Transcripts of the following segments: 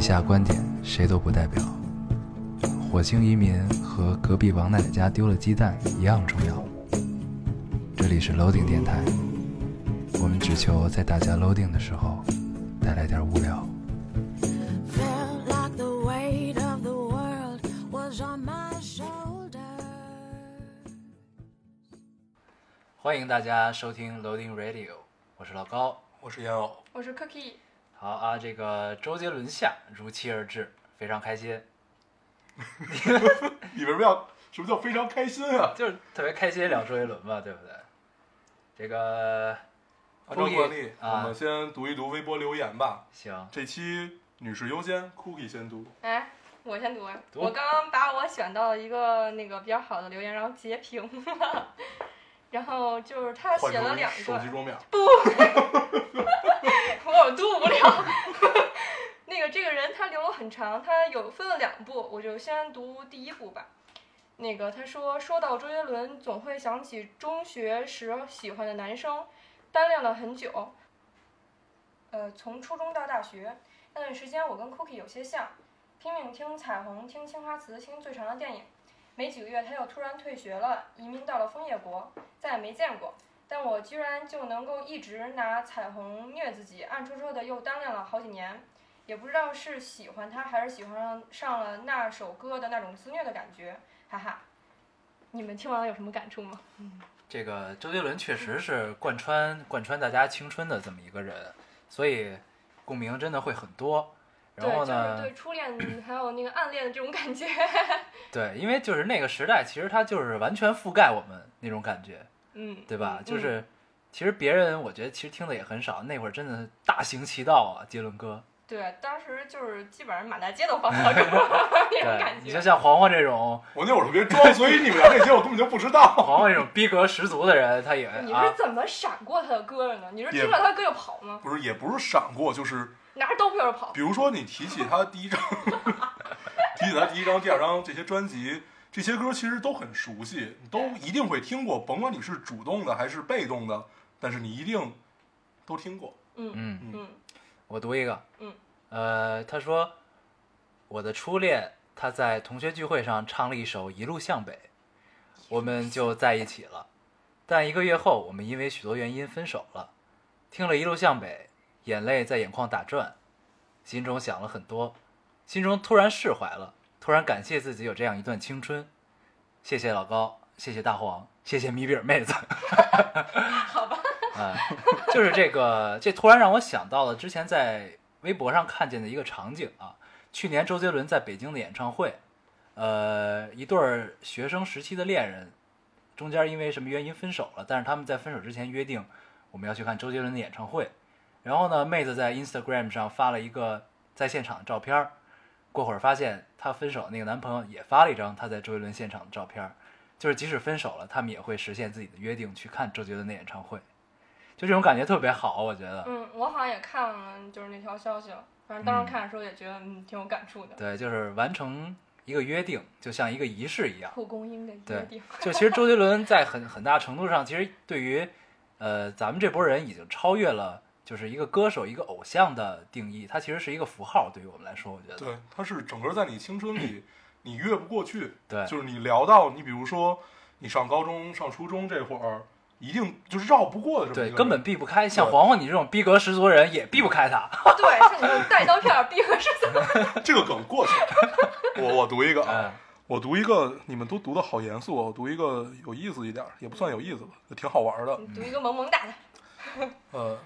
以下观点谁都不代表。火星移民和隔壁王奶奶家丢了鸡蛋一样重要。这里是 Loading 电台，我们只求在大家 Loading 的时候带来点无聊。欢迎大家收听 Loading Radio，我是老高，我是烟偶，我是 Cookie。好啊，这个周杰伦下如期而至，非常开心，你为什么要什么叫非常开心啊？就是特别开心聊周杰伦嘛，对不对？这个按照惯例，啊我们先读一读微博留言吧。行，这期女士优先，Cookie 先读。哎，我先读啊。读我刚刚把我选到了一个那个比较好的留言，然后截屏了，然后就是他写了两成手机个，桌面，我读不了。那个这个人他留了很长，他有分了两部，我就先读第一部吧。那个他说，说到周杰伦，总会想起中学时喜欢的男生，单恋了很久。呃，从初中到大学那段时间，我跟 Cookie 有些像，拼命听彩虹，听青花瓷，听最长的电影。没几个月，他又突然退学了，移民到了枫叶国，再也没见过。但我居然就能够一直拿彩虹虐自己，暗戳戳的又单恋了好几年，也不知道是喜欢他还是喜欢上了那首歌的那种自虐的感觉，哈哈。你们听完了有什么感触吗？嗯这个周杰伦确实是贯穿贯穿大家青春的这么一个人，所以共鸣真的会很多。然后对，呢，就是对初恋还有那个暗恋的这种感觉。对，因为就是那个时代，其实它就是完全覆盖我们那种感觉，嗯，对吧？嗯就是其实别人我觉得其实听的也很少，那会儿真的大行其道啊，杰伦哥。对，当时就是基本上满大街都放 那种感，觉。你就像黄黄这种 我那会儿特别装，所以你们聊那些我根本就不知道。黄黄这种逼格十足的人，他也你啊是怎么闪过他的歌的呢？你是听了他歌就跑吗？不是，也不是闪过，就是拿着刀片儿跑比。如说你提起他第一张，提起他第一张、第二张这些专辑，这些歌其实都很熟悉，你都一定会听过，甭管你是主动的还是被动的，但是你一定都听过。嗯嗯，嗯我读一个，嗯，呃，他说我的初恋，他在同学聚会上唱了一首《一路向北》，我们就在一起了。但一个月后，我们因为许多原因分手了。听了《一路向北》，眼泪在眼眶打转，心中想了很多，心中突然释怀了，突然感谢自己有这样一段青春。谢谢老高，谢谢大黄，谢谢米比尔妹子。好吧。啊，就是这个，这突然让我想到了之前在微博上看见的一个场景啊。去年周杰伦在北京的演唱会，呃，一对儿学生时期的恋人，中间因为什么原因分手了，但是他们在分手之前约定我们要去看周杰伦的演唱会。然后呢，妹子在 Instagram 上发了一个在现场的照片儿，过会儿发现她分手的那个男朋友也发了一张她在周杰伦现场的照片儿，就是即使分手了，他们也会实现自己的约定去看周杰伦的演唱会。就这种感觉特别好，我觉得。嗯，我好像也看了，就是那条消息了。反正当时看的时候也觉得，嗯，挺有感触的。对，就是完成一个约定，就像一个仪式一样。蒲公英的约对定。就其实周杰伦在很很大程度上，其实对于呃咱们这波人已经超越了就是一个歌手、一个偶像的定义，它其实是一个符号，对于我们来说，我觉得。对，它是整个在你青春里，你越不过去。对就是你聊到你，比如说你上高中、上初中这会儿，一定就是绕不过的这么对，根本避不开。像黄黄你这种逼格十足的人，也避不开他。对，像你这种带刀片儿逼合是怎么？这个梗过去了。我我读一个啊，嗯，我读一个，你们都读的好严肃啊，我读一个有意思一点儿，也不算有意思吧，就挺好玩的。你读一个萌萌哒的。呃，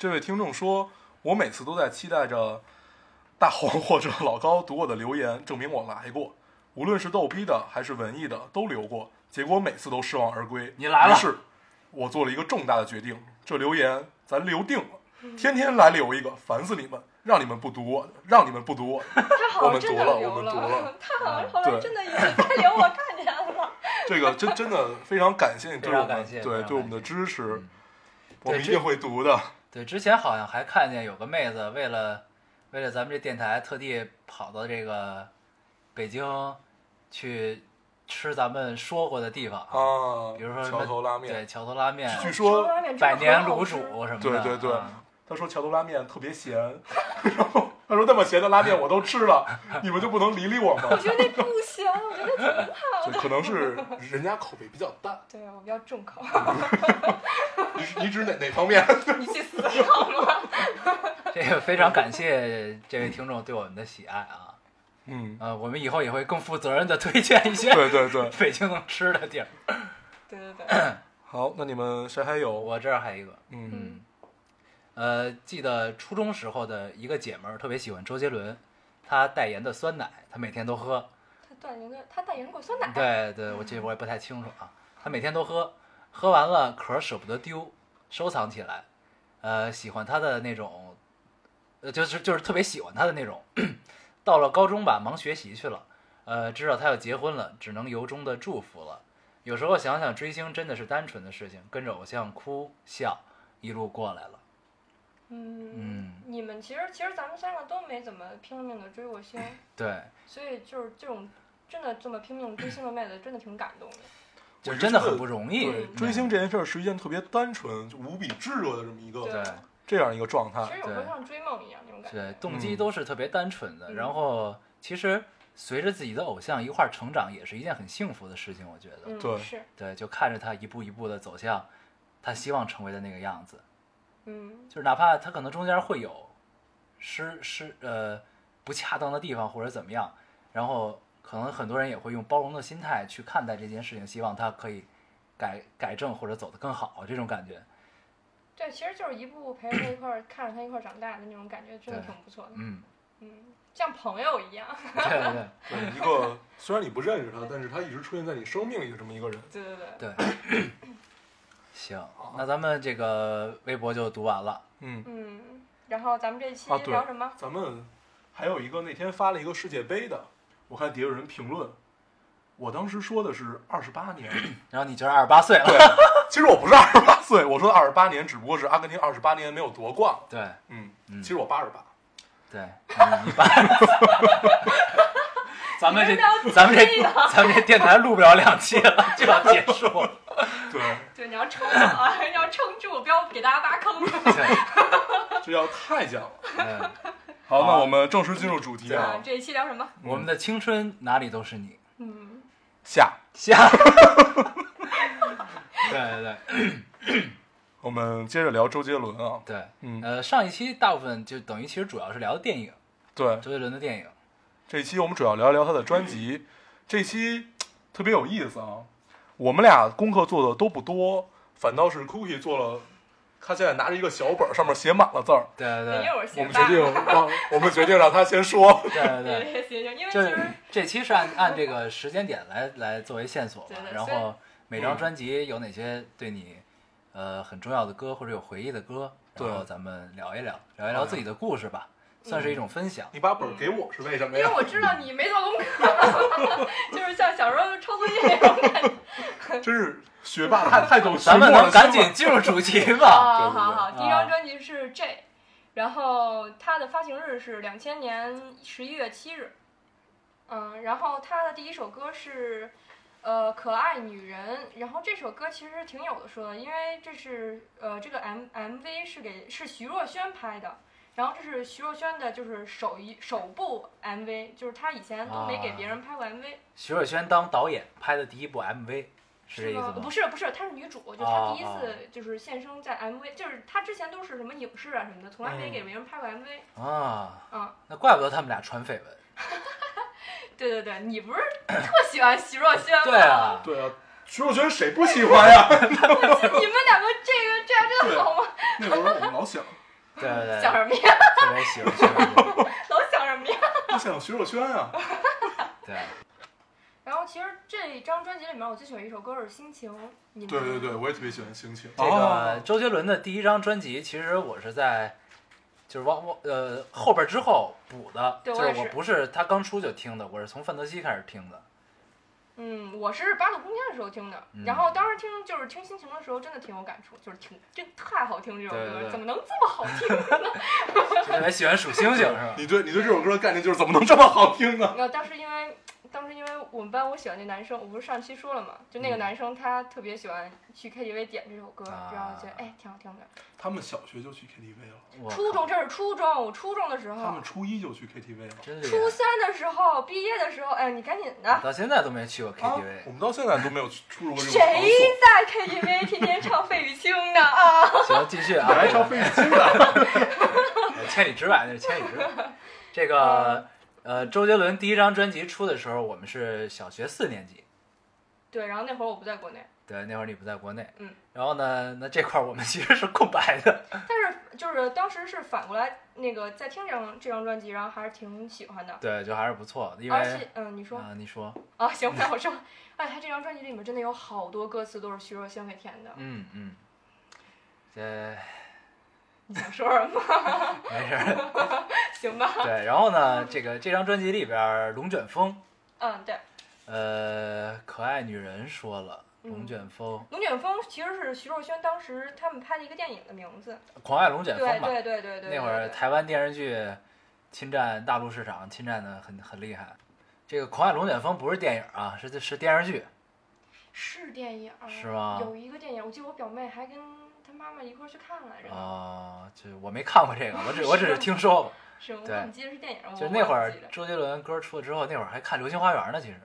这位听众说，我每次都在期待着大黄或者老高读我的留言，证明我来过。无论是逗逼的还是文艺的，都留过，结果每次都失望而归。你来了于是，我做了一个重大的决定，这留言咱留定了，天天来留一个，烦死你们，让你们不读我的，让你们不读我的。他好我们像真的读了留我们读了 他好像后来对真的留，我看见了。这个真真的非常感谢你对我们非常感谢非对常对我们的支持，我们一定会读的。对，之前好像还看见有个妹子为了为了咱们这电台，特地跑到这个北京去吃咱们说过的地方啊，啊，比如说桥头拉面，对，桥头拉面，据说百年卤煮什么的。对对对啊他说桥头拉面特别咸，然后他说那么咸的拉面 我都吃了，你们就不能理理我吗我？觉得那不咸，我觉得挺好的。就可能是人家口味比较淡。对我比较重口，你 你指哪哪方面？你去死好吗？这个非常感谢这位听众对我们的喜爱啊，嗯，呃，我们以后也会更负责任的推荐一些对对对。北京能吃的地儿。对对对，好，那你们谁还有？我这儿还有一个，嗯嗯，呃，记得初中时候的一个姐们儿特别喜欢周杰伦，他代言的酸奶，她每天都喝。他代言的他代言过酸奶，对对，我这我也不太清楚啊。她每天都喝，喝完了壳儿舍不得丢，收藏起来。呃，喜欢他的那种，呃，就是就是特别喜欢他的那种。到了高中吧，忙学习去了，呃，知道他要结婚了，只能由衷的祝福了。有时候想想，追星真的是单纯的事情，跟着偶像哭笑，一路过来了。嗯嗯你们其实其实咱们三个都没怎么拼了命的追过星，对，所以就是这种真的这么拼命追星的妹子，真的挺感动的。就真的很不容易。对，追星这件事儿是一件特别单纯、就无比炙热的这么一个对这样一个状态其。实有时候像追梦一样那种感觉。对，动机嗯都是特别单纯的。嗯然后其实随着自己的偶像一块儿成长，也是一件很幸福的事情。我觉得，嗯，对是，对，就看着他一步一步的走向他希望成为的那个样子。嗯就是哪怕他可能中间会有失失呃不恰当的地方或者怎么样，然后可能很多人也会用包容的心态去看待这件事情，希望他可以改改正或者走得更好这种感觉。对，其实就是一步步陪着他一块儿，看着他一块儿长大的那种感觉，真的挺不错的。嗯，嗯，像朋友一样。对对对对，一个虽然你不认识他，但是他一直出现在你生命里的这么一个人。对对对。对。行，那咱们这个微博就读完了。嗯，嗯，然后咱们这一期聊什么？咱们还有一个那天发了一个世界杯的，我看底下有人评论，我当时说的是二十八年，然后你就是二十八岁了。对，其实我不是二十八岁，我说的二十八年只不过是阿根廷二十八年没有夺冠。对嗯，嗯其实我八十八。对，嗯你爸。咱们这咱们这 咱们这电台录不了两期了，就要结束了。对，对，你要撑好啊，你要撑住，不要给大家挖坑。对，这要太讲了。嗯，好，那我们正式进入主题啊啊，，这一期聊什么？我们的青春哪里都是你。嗯，下。下。对对对我们接着聊周杰伦啊，对，嗯，呃，上一期大部分就等于其实主要是聊的电影，对，周杰伦的电影。这期我们主要聊一聊他的专辑。这期特别有意思啊，我们俩功课做的都不多，反倒是 Cookie 做了，他现在拿着一个小本儿，上面写满了字儿。对对对我们决定让，我们决定让他先说。对对对。对对对，因为就是这期是按按这个时间点来来作为线索吧对，对然后每张专辑有哪些对你呃很重要的歌或者有回忆的歌，对然后咱们聊一聊，聊一聊自己的故事吧，算是一种分享。你把本儿给我是为什么呀因为？我知道你没做功课，就是像小时候抄作业那种感觉。真是学霸，太太懂咱们学默了能赶紧 进入主题吧？好好好，第一张专辑是 J，然后它的发行日是两千年十一月七日。嗯，然后他的第一首歌是呃可爱女人，然后这首歌其实挺有的说的，因为这是呃这个 M M V 是给是徐若瑄拍的。然后这是徐若瑄的，就是首一首部 MV，就是她以前都没给别人拍过 MV，、徐若瑄当导演拍的第一部 MV 是这意思吗？不是不是，她是女主，就她第一次就是现身在 MV，、就是她之前都是什么影视啊什么的，从来没嗯给别人拍过 MV。啊，嗯，那怪不得他们俩传绯闻。对对对，你不是特喜欢徐若瑄吗？对啊，对啊，徐若瑄谁不喜欢呀？你们两个这个这样真的好吗？那会儿我们老想，对对对，想什么呀？特别喜欢徐若瑄。老想什么呀？我想徐若瑄啊。对，然后其实这张专辑里面，我最喜欢一首歌是《心情》。你们对对对，我也特别喜欢心情。这哦个周杰伦的第一张专辑，其实我是在就是往往呃后边之后补的，就是我不是他刚出就听的，我是从范德西开始听的。嗯，我是八度空间的时候听的，嗯然后当时听就是听心情的时候，真的挺有感触，就是挺真太好听这首歌，对对对怎么能这么好听？呢特别喜欢数星星是吧？你对你对这首歌的概念就是怎么能这么好听呢？那当时因为当时因为我们班我喜欢那男生，我不是上期说了嘛，就那个嗯男生他特别喜欢去 KTV 点这首歌，啊然后觉得哎挺好听的。他们小学就去 KTV 了，我初中这是初中，我初中的时候他们，初一就去 KTV 了。真厉初，三的时候，毕业的时候，哎，你赶紧的。到现在都没去过啊 KTV 我。们到现在都没有出入过这种谁场所。在 KTV 天天唱费玉清呢啊？行，继续啊，你还唱费玉清的？千里之外那是千里之外。这个呃，周杰伦第一张专辑出的时候，我们是小学四年级。对，然后那会儿我不在国内，对，那会儿你不在国内。嗯。然后呢，那这块儿我们 其实是空白的。但是就是当时是反过来，那个在听这张这张专辑，然后还是挺喜欢的。对，就还是不错的，因为而且，嗯，你说啊，你说，啊，行，那我说，哎，他这张专辑里面真的有好多歌词都是徐若瑄给填的。嗯嗯，这你想说什么？没事儿。行吧。对，然后呢，这个这张专辑里边，龙卷风，嗯，对，呃，可爱女人说了，龙嗯卷风，龙卷风其实是徐若瑄当时他们拍的一个电影的名字。狂爱龙卷风对嘛。对对对对。那会儿台湾电视剧侵占大陆市场，侵占的很很厉害。这个《狂爱龙卷风》不是电影啊，是是电视剧。是电影是吗有一个电影，我记得我表妹还跟她妈妈一块儿去看来着。啊、就我没看过这个，我只我只是听说过。是我怎么记得是电影儿？就那会儿周杰伦歌出了之后，那会儿还看《流星花园》呢。其实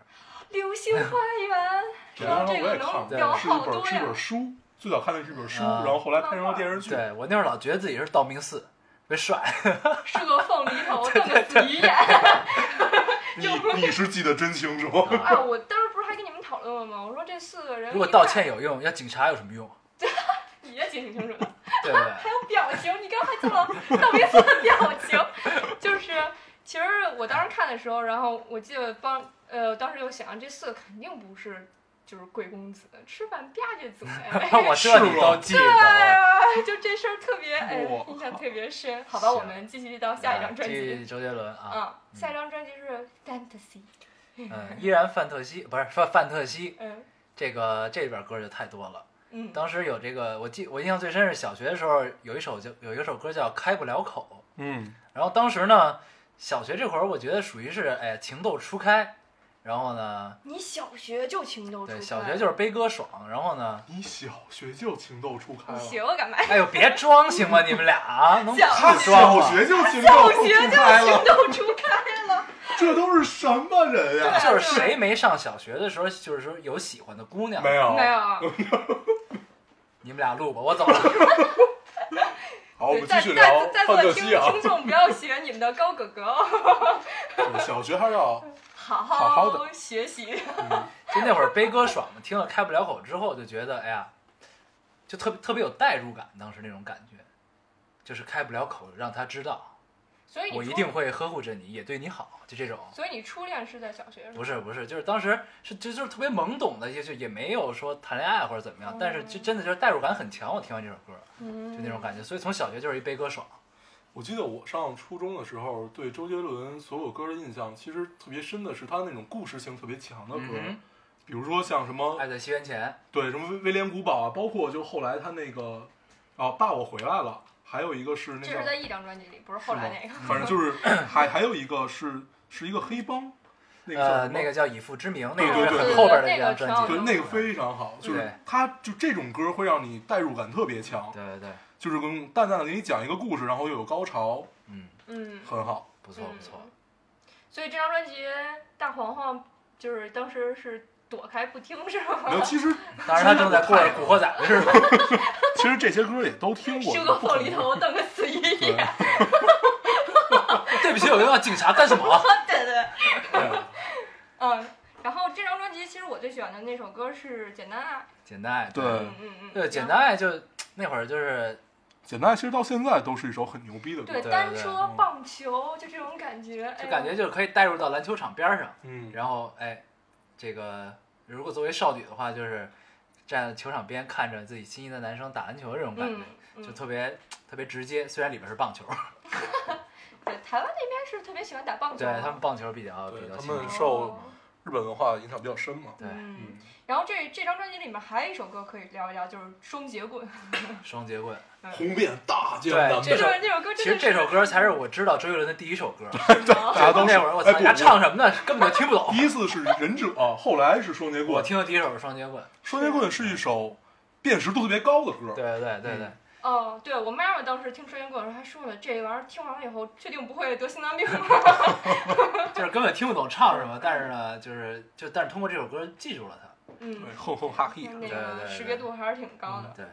流星花园》，对说这个我也看过，能聊是一好多呀本是一本。书，最早看的是一本书，啊然后后来拍成了电视剧。对我那会儿老觉得自己是道明寺，特别帅。是个凤梨头，瞪个死鱼眼。你你是记得真清楚。啊！我当时不是还跟你们讨论了吗？我说这四个人，如果道歉，有用，要警察有什么用？你也记挺清楚了。对 不对？还有表情，你刚才做了道明寺的表情，就是其实我当时看的时候，然后我记得帮呃，当时就想这四个肯定不是就是贵公子，吃饭吧唧嘴，我这你都记得。哎呀，就这事儿特别哎，印象特别深。好吧，我们继续到下一张专辑。周杰伦啊，啊，下一张专辑是 Fantasy。嗯，依然范特西不是范范特西，嗯这个这里边歌就太多了。嗯，当时有这个，我记我印象最深是小学的时候有一首叫有一首歌叫《开不了口》，嗯，然后当时呢，小学这会儿我觉得属于是哎情窦初开，然后呢，你小学就情窦初对开，小学就是悲歌爽，然后呢，你小学就情窦初开了。你学我干嘛？哎呦别装行吗？你们俩啊 能不装吗？学就情小窦初学就情开了，窦初开了。这都是什么人呀？就是谁没上小学的时候，就是说有喜欢的姑娘？没，有，没。有，你们俩录吧，我走了。好，我们继续聊在座的听。听众不要学你们的高哥哥哦，对小学还是要好好好的学习。就那会儿悲歌爽嘛，听了开不了口之后，就觉得哎呀，就特别特别有代入感，当时那种感觉，就是开不了口，让他知道所以我一定。会呵护着你，也对你好，就这种。所以你初恋是在小学是？不是不是，就是当时是就就是特别懵懂的，也就也没有说谈恋爱或者怎么样，但是就真的就是代入感很强。我听完这首歌，嗯，就那种感觉，所以从小学就是一悲歌爽。我记得我上初中的时候，对周杰伦所有歌的印象，其实特别深的是他那种故事性特别强的歌，嗯比如说像什么，爱在西元前，对什么威威廉古堡啊，包括就后来他那个啊爸我回来了，还有一个是那个这是在，一张专辑里，不是后来那个。反正就是 还还有一个是是一个黑帮，那个呃，那个叫以父之名，那个是对后边的那一张专辑。对那个非常好，就是对他就这种歌会让你代入感特别强，对对对，就是跟淡淡的给你讲一个故事，然后又有高潮，嗯，嗯，很好。不错不错。嗯所以这张专辑大黄黄就是当时是躲开不听是吗？没有，其实当时他正在过着古惑仔的日子。其实这些歌也都听过，修个不可能凤梨头，瞪个死鱼对眼。对不起，我又要警察干什么？对 对。对嗯，然后这张专辑其实我最喜欢的那首歌是《简单爱简单爱，对嗯嗯嗯。对，简单爱就那会儿就是简单，其实到现在都是一首很牛逼的歌对，。单车、棒球，就这种感觉，哎就感觉就是可以带入到篮球场边儿上，嗯，然后哎，这个如果作为少女的话，就是站在球场边看着自己心仪的男生打篮球这种感觉，嗯，就嗯特别特别直接。虽然里边是棒球，对台湾那边是特别喜欢打棒球，对他们棒球比较比较兴盛。们受哦日本文化影响比较深嘛。对，嗯嗯，然后这这张专辑里面还有一首歌可以聊一聊，就是《双截棍》。双截棍。红遍大江对南北这首这首歌其实这首歌才是我知道周杰伦的第一首歌。大家都那会儿我操，哎不人家唱什么呢？根本就听不懂 第。一次是忍者，后来是双截我棍。听的第一首是双节棍。双截棍是一首辨识度特别高的歌。对对对对，哦，对我妈妈当时听双节棍的时候还说了，这玩意儿听完了以后，确定不会得心脏病吗？就是根本听不懂唱什么，但是呢，就是就但是通过这首歌记住了它。嗯对，，哼哼哈嘿。那对对对个识别度还是挺高的。对，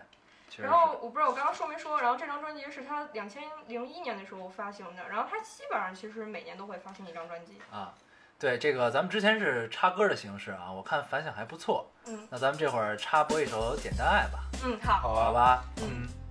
然后我不知道我刚刚说没说，然后这张专辑是他两千零一年的时候发行的，然后他基本上其实每年都会发行一张专辑。啊，对这个咱们之前是插歌的形式啊，我看反响还不错。嗯那咱们这会儿插播一首《简单爱》吧，嗯，好，好吧？嗯说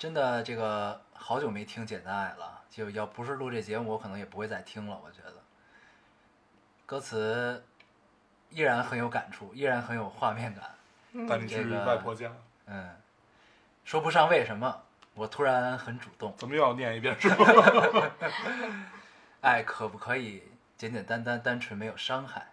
真的这个好久没听《简单爱》了，就要不是录这节目，我可能也不会再听了。我觉得歌词依然很有感触，依然很有画面感。带你去外婆家，嗯，说不上为什么，我突然很主动。怎么又要念一遍是吧？爱可不可以简简单单、单纯没有伤害？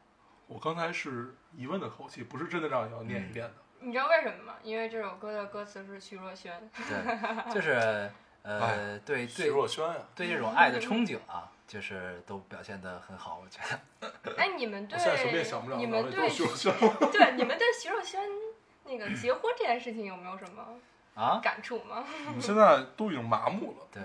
我刚才是疑问的口气，不是真的让你要念一遍的。你知道为什么吗？因为这首歌的歌词是徐若瑄。对，就是呃对，对徐对若瑄呀，对这种爱的憧憬啊，就是都表现的很好，我觉得。哎，你们对现在什么也想不了，你们对徐若瑄。对你们对徐若瑄那个结婚这件事情有没有什么啊，感触吗？我 们现在都已经麻木了。对，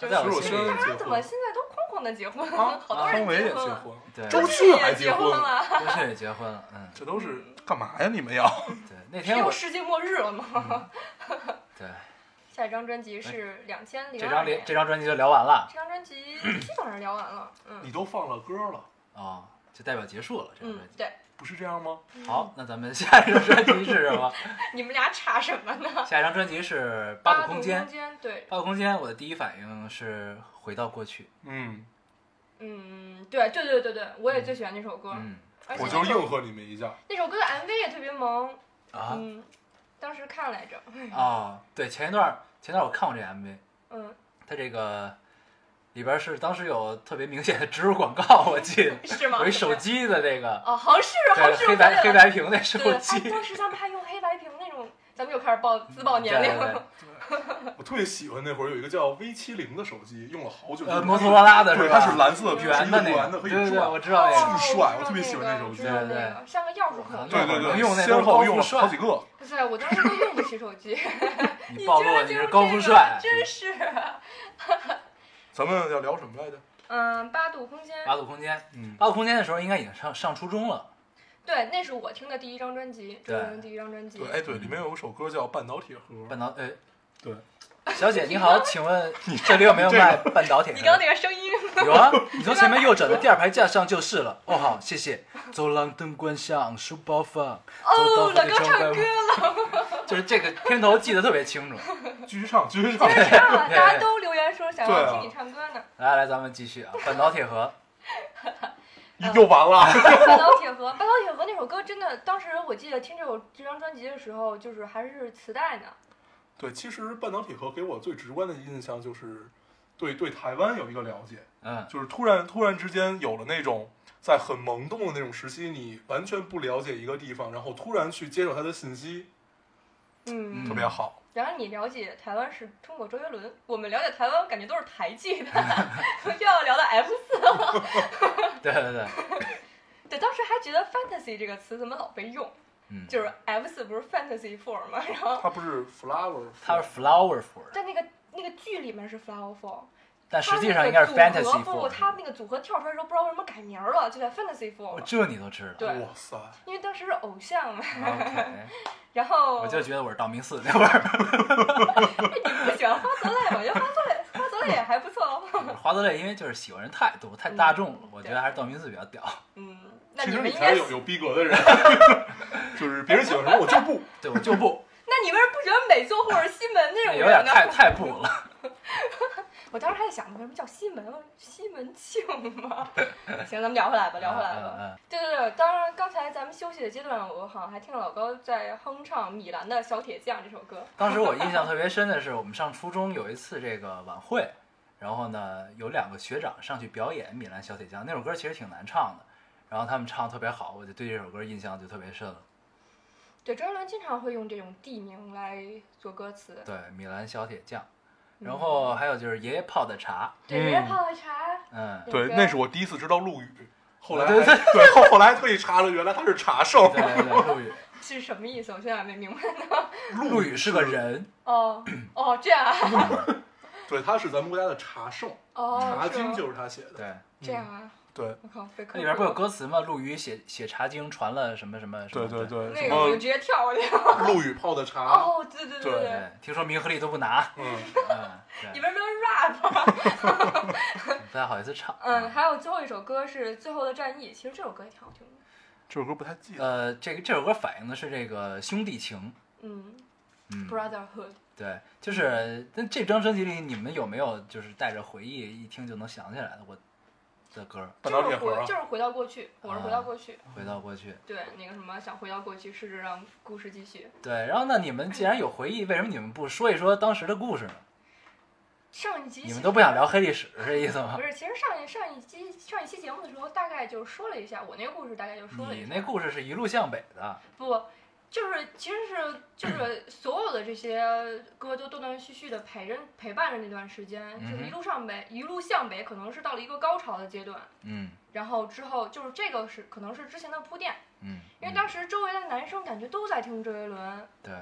徐若瑄大家怎么现在都哐哐的结婚？啊，好多人也结婚对，周迅也结婚了，周迅也结婚了，嗯，这都是干嘛呀？你们要？对，那是天世界末日了吗？对下一张专辑是两千零这张这张专辑就聊完了这张专辑基本上聊完了。嗯你都放了歌了，啊，就代表结束了这张嗯专，辑。对，不是这样吗？好，那咱们下一张专辑是什么？你们俩差什么呢？下一张专辑是《八度空间空》。间，对，八度空间，我的第一反应是回到过去。嗯，嗯，对对对对对，我也最喜欢那首歌，嗯而且我就应和你们一下。那首歌的 MV 也特别萌，啊嗯，当时看来着，啊，对，前一段前一段我看过这 MV，嗯，它这个里边是当时有特别明显的植入广告，我记得 是吗？有一手机的那个，哦，好像是，好像，是黑白黑白。屏那手机，当时他们还用黑白屏那种，咱们又开始报自报年龄对。我特别喜欢那会儿有一个叫 V 七零的手机，用了好久。呃，摩托罗拉的，是吧？它是蓝色圆的那个，圆的，可以对对对，转我知道那个。巨帅我哦特别喜欢那手机对对像个钥匙孔。对对对，能用那先后用了好几。个。不是，我当时都用不起手机。你暴露了你是高富帅。真是。咱们要聊什么来着？嗯，八度空间。八度空间，嗯，八度空间的时候应该已经上上初中了。对，那是我听的第一张专辑，周对杰伦第一张专辑。对，哎对，里面有一首歌叫《半导体盒半》。导，呃，对，小姐你好，请问这里有没有卖半导体？你刚刚那个声音，有啊，你从前面右转的第二排架上就是了。哦，好，谢谢。走廊灯关上，书包放。走到哦，老高唱歌了，就是这个片头记得特别清楚。继续唱，继续唱。继续唱，大家都留言说想要听你唱歌呢。来来，咱们继续啊，半导铁盒。又完了。半岛铁盒，半岛铁盒那首歌真的，当时我记得听这首这张专辑的时候，就是还是磁带呢。对，其实半导体盒给我最直观的印象就是，对对台湾有一个了解，嗯，就是突然突然之间有了那种在很懵懂的那种时期，你完全不了解一个地方，然后突然去接受它的信息，嗯，嗯特别好。然后你了解台湾是通过周杰伦，我们了解台湾感觉都是台剧的，又要聊到 F 四了。对对对，对，当时还觉得 fantasy 这个词怎么老被用，嗯，就是 F 四不是 fantasy four 吗？然后它不是 flower，它是 Flower Four，但那个那个剧里面是 flower four，但实际上应该是 fantasy four 不，。它那个组合跳出来之后不知道为什么改名了，就叫 fantasy 哦 four，这你都知道。对哇塞，因为当时是偶像嘛。然后我就觉得我是道明寺那会儿。你不喜欢花泽类吗？我觉得花泽类花泽类也还不错哦。华泽类因为就是喜欢人太多，太大众了，我觉得还是道明寺比较屌。嗯，那其实你们应该你才是有有逼格的人，就是别人喜欢什么我就不。对我就不，那你为什么不喜欢美作或者西门那种有点？太太不了。我当时还在想，为什么叫西门？西门庆吗？行，咱们聊回来吧，聊回来吧。对对对，当然刚才咱们休息的阶段，我好像还听了老高在哼唱米兰的《小铁匠》这首歌。当时我印象特别深的是，我们上初中有一次这个晚会，然后呢有两个学长上去表演《米兰小铁匠》，那首歌其实挺难唱的，然后他们唱的特别好，我就对这首歌印象就特别深了。对，周杰伦经常会用这种地名来做歌词。对，米兰小铁匠，嗯然后还有就是爷爷泡的茶，对，爷爷泡的茶。嗯，对，那是我第一次知道陆羽，后来对还 对后后来特意查了，原来他是茶圣。对对对，陆羽，是什么意思？我现在还没明白呢。陆羽是个人，哦哦，这样啊。对，他是咱们国家的茶圣，哦，茶经就是他写的。对，这样啊。对我靠，被它里边不是有歌词吗？陆羽写写茶经传了什么什么什么，对对对，什那个我就直接跳过去了。陆羽泡的茶，哦，对对对对对，听说明和利都不拿，嗯，嗯，对，你们没有 rap？不太好意思唱，嗯，还有最后一首歌是《最后的战役》，其实这首歌也挺好听的。这首歌不太记得。呃，这个这首歌反映的是这个兄弟情，嗯，嗯，Brotherhood。对，就是那这张专辑里，你们有没有就是带着回忆一听就能想起来的我的歌？半就是回就是回到过去，我是回到过去。回到过去。对，那个什么，想回到过去，试着让故事继续。对，然后那你们既然有回忆，为什么你们不说一说当时的故事呢？上一集你们都不想聊黑历史是这意思吗不？是，其实上一上一期上一期节目的时候，大概就说了一下我那个故事，大概就说了一下。你那故事是一路向北的，不，就是其实是就是 所有的这些歌都断断续续的陪着陪伴着那段时间，就是一路上北，一路向北，可能是到了一个高潮的阶段，嗯然后之后就是这个是可能是之前的铺垫，嗯，因为当时周围的男生感觉都在听周杰伦，对，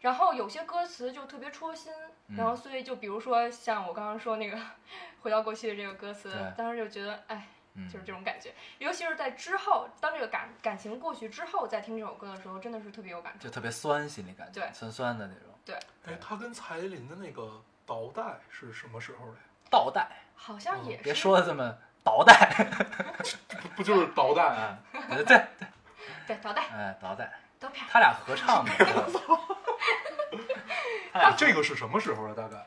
然后有些歌词就特别戳心，嗯然后所以就比如说像我刚刚说那个 回到过去的这个歌词，当时就觉得哎。嗯就是这种感觉，尤其是在之后，当这个感感情过去之后，再听这首歌的时候，真的是特别有感触就。特别酸，心里感觉对酸酸的那种。对哎，他跟蔡依林的那个倒带是什么时候的？倒带，好像也是。别说的这么倒带，不不就是倒带？啊，对对，对，倒带哎，倒带，都骗。他俩合唱的，他俩这个是什么时候的？大概？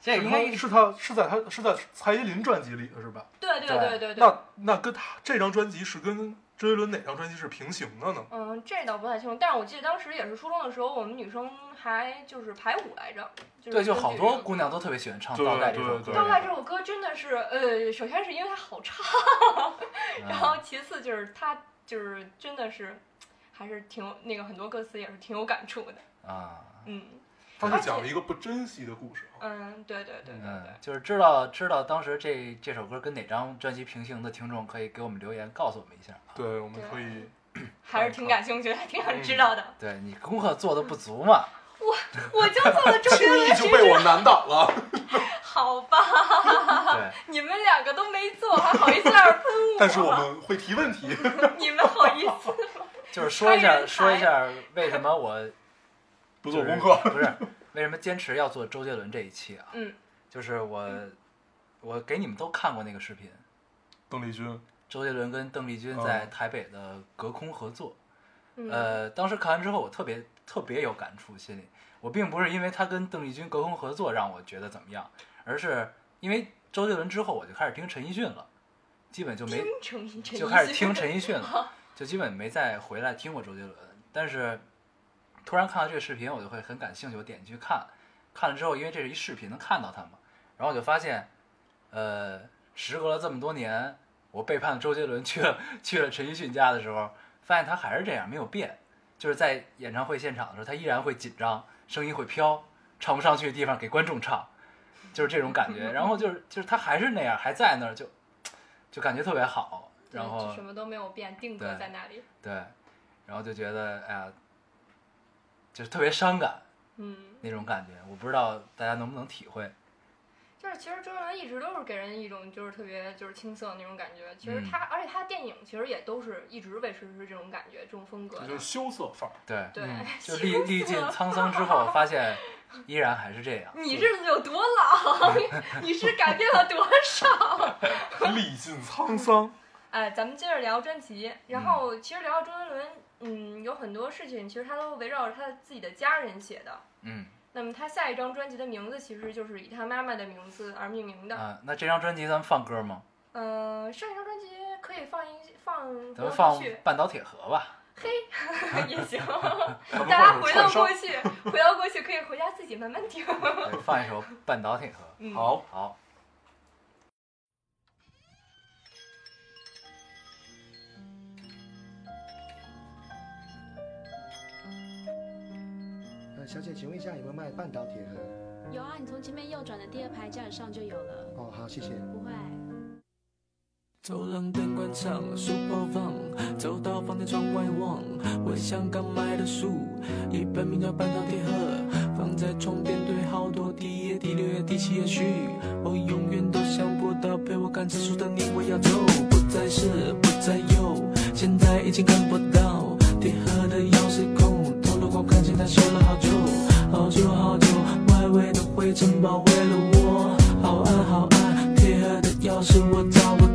这个应该是他是在他是在蔡依林专辑里的是吧？对对对对对对。那那跟他这张专辑是跟周杰伦哪张专辑是平行的呢？嗯，这倒不太清楚，但是我记得当时也是初中的时候，我们女生还就是排舞来着。就是对，就好多姑娘都特别喜欢唱对倒带这首歌。倒带这首歌真的是，呃，首先是因为它好唱，然后嗯其次就是它就是真的是，还是挺那个很多歌词也是挺有感触的。啊，嗯他是讲了一个不珍惜的故事啊。嗯，对对对对就是知道知道当时这这首歌跟哪张专辑平行的听众，可以给我们留言告诉我们一下啊。对，我们可以 还是挺感兴趣的，挺想知道的。对你功课做的不足嘛？我我就做了周杰轻易伦就被我难倒了。好吧，对，你们两个都没做，还好意思在这儿喷我？但是我们会提问题。你们好意思吗？就是说一下说一下为什么我不做就是功课，不是为什么坚持要做周杰伦这一期啊？嗯，就是我我给你们都看过那个视频，邓丽君，周杰伦跟邓丽君哦在台北的隔空合作。嗯呃，当时看完之后，我特别特别有感触，心里我并不是因为他跟邓丽君隔空合作让我觉得怎么样，而是因为周杰伦之后我就开始听陈奕迅了，基本就没就开始听陈奕迅了，就基本没再回来听过周杰伦。但是突然看到这个视频，我就会很感兴趣，我点进去看，看了之后，因为这是一视频能看到他嘛，然后我就发现，呃，时隔了这么多年，我背叛了周杰伦，去了去了陈奕迅家的时候，发现他还是这样，没有变，就是在演唱会现场的时候，他依然会紧张，声音会飘，唱不上去的地方给观众唱，就是这种感觉。然后就是就是他还是那样，还在那儿，就就感觉特别好。然后就什么都没有变，定格在那里。对，然后就觉得哎呀，就是特别伤感嗯，那种感觉，我不知道大家能不能体会。就是其实周杰伦一直都是给人一种就是特别就是青涩那种感觉。其实嗯他，而且他电影其实也都是一直维持是这种感觉，这种风格就是。羞涩范儿。对，对嗯，就历历尽 沧桑之后，发现依然还是这样。你是有多老？你是改变了多少？历尽沧桑，哎，咱们接着聊专辑。然后其实聊到周杰伦，嗯，有很多事情其实他都围绕着他自己的家人写的。嗯那么他下一张专辑的名字其实就是以他妈妈的名字而命名的。啊，那这张专辑咱们放歌吗？嗯、上一张专辑可以放一放咱们放《半岛铁盒》吧。嘿也行，大家回。到过去，回到过去可以回家自己慢慢听。放一首《半岛铁盒》。嗯，好，好，小姐，请问一下有没有卖半岛铁盒？有啊，你从前面右转的第二排架子上就有了。哦，好，谢谢。不会，走廊灯关上，书包放，走到房间窗外望，回想刚买的书，一本名叫《半岛铁盒》，放在床边堆好多第一页、第六页、第七页序。我永远都想不到陪我看这书的你，我要走，不再是，不再有，现在已经看不到铁盒的钥匙孔，透露光看见它修了好久，好久好久，外围的灰尘包围了我，好暗好暗，铁盒的钥匙我找不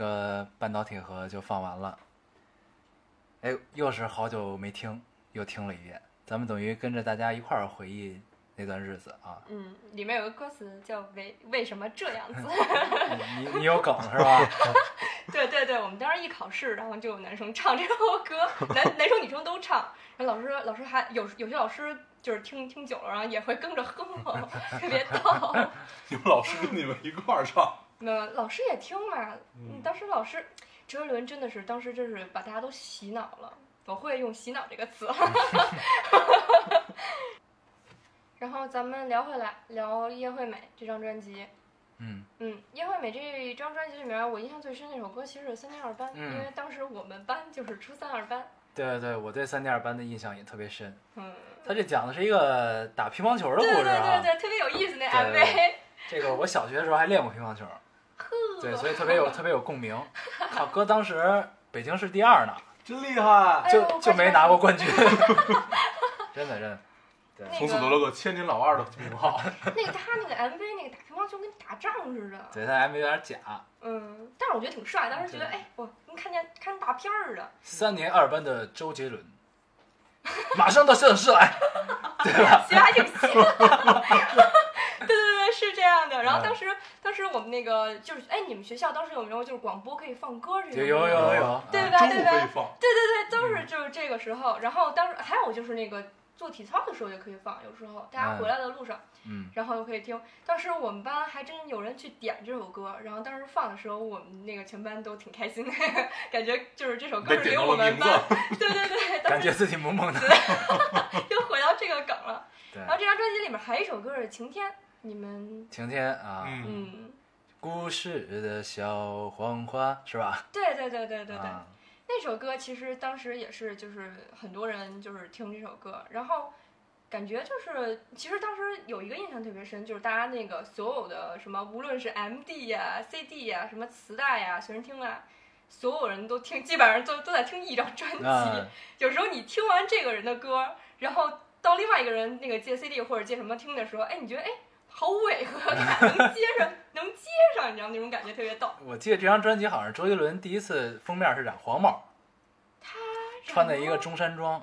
个半导体盒就放完了。哎，又是好久没听，又听了一遍。咱们等于跟着大家一块儿回忆那段日子啊。嗯，里面有个歌词叫“为为什么这样子 你你你有梗是吧？”。对对对，我们当时一考试，然后就有男生唱这首歌，男男生女生都唱。然后老师老师还有有些老师就是听听久了，然后也会跟着哼哼，特别逗。你们老师跟你们一块儿唱，那老师也听嘛，嗯，当时老师周杰伦真的是当时就是把大家都洗脑了，我会用“洗脑”这个词了。然后咱们聊回来，聊《叶惠美》这张专辑。嗯，嗯，叶惠美这张专辑里面，我印象最深那首歌其实是《三年二班》，嗯因为当时我们班就是初三二班。对对对，我对三年二班的印象也特别深。嗯，他这讲的是一个打乒乓球的故对对事啊。对对，特别有意思那对对 MV。这个我小学的时候还练过乒乓球，对，所以特别有特别有共鸣。靠，哥当时北京市第二呢，真厉害！就就没拿过冠军。真的真的，对，从此得了个千年老二的名号。那个他那个 MV 那个打乒乓球跟打仗似的。对他 MV 有点假。嗯，但是我觉得挺帅，当时觉得哎，我跟看见看大片儿的。三年二班的周杰伦，马上到摄影室来，对吧？其实还挺像。对对对，是这样的。然后嗯当时，当时我们那个就是，哎，你们学校当时有没有就是广播可以放歌这种？有有有有，对啊吧对吧中午可以放，对对对，都是就是这个时候。然后当时还有就是那个做体操的时候也可以放，有时候大家回来的路上，嗯，然后又可以听。当时我们班还真有人去点这首歌，然后当时放的时候，我们那个全班都挺开心的，感觉就是这首歌是给我们班。。对对对，当时感觉自己萌萌的。又回到这个梗了。然，后这张专辑里面还有一首歌是《晴天》，你们晴天啊，嗯，嗯，故事的小黄花是吧？对对对对对对，啊那首歌其实当时也是就是很多人就是听这首歌，然后感觉就是其实当时有一个印象特别深，就是大家那个所有的什么，无论是 MD 呀、CD 呀、什么磁带呀、随身听啊。所有人都听，基本上都都在听一张专辑。嗯有时候你听完这个人的歌，然后到另外一个人那个借 CD 或者借什么听的时候，哎，你觉得哎好违和 感，能接上，能接上，你知道那种感觉特别逗。我记得这张专辑好像是周杰伦第一次封面是染黄毛，他穿的一个中山装。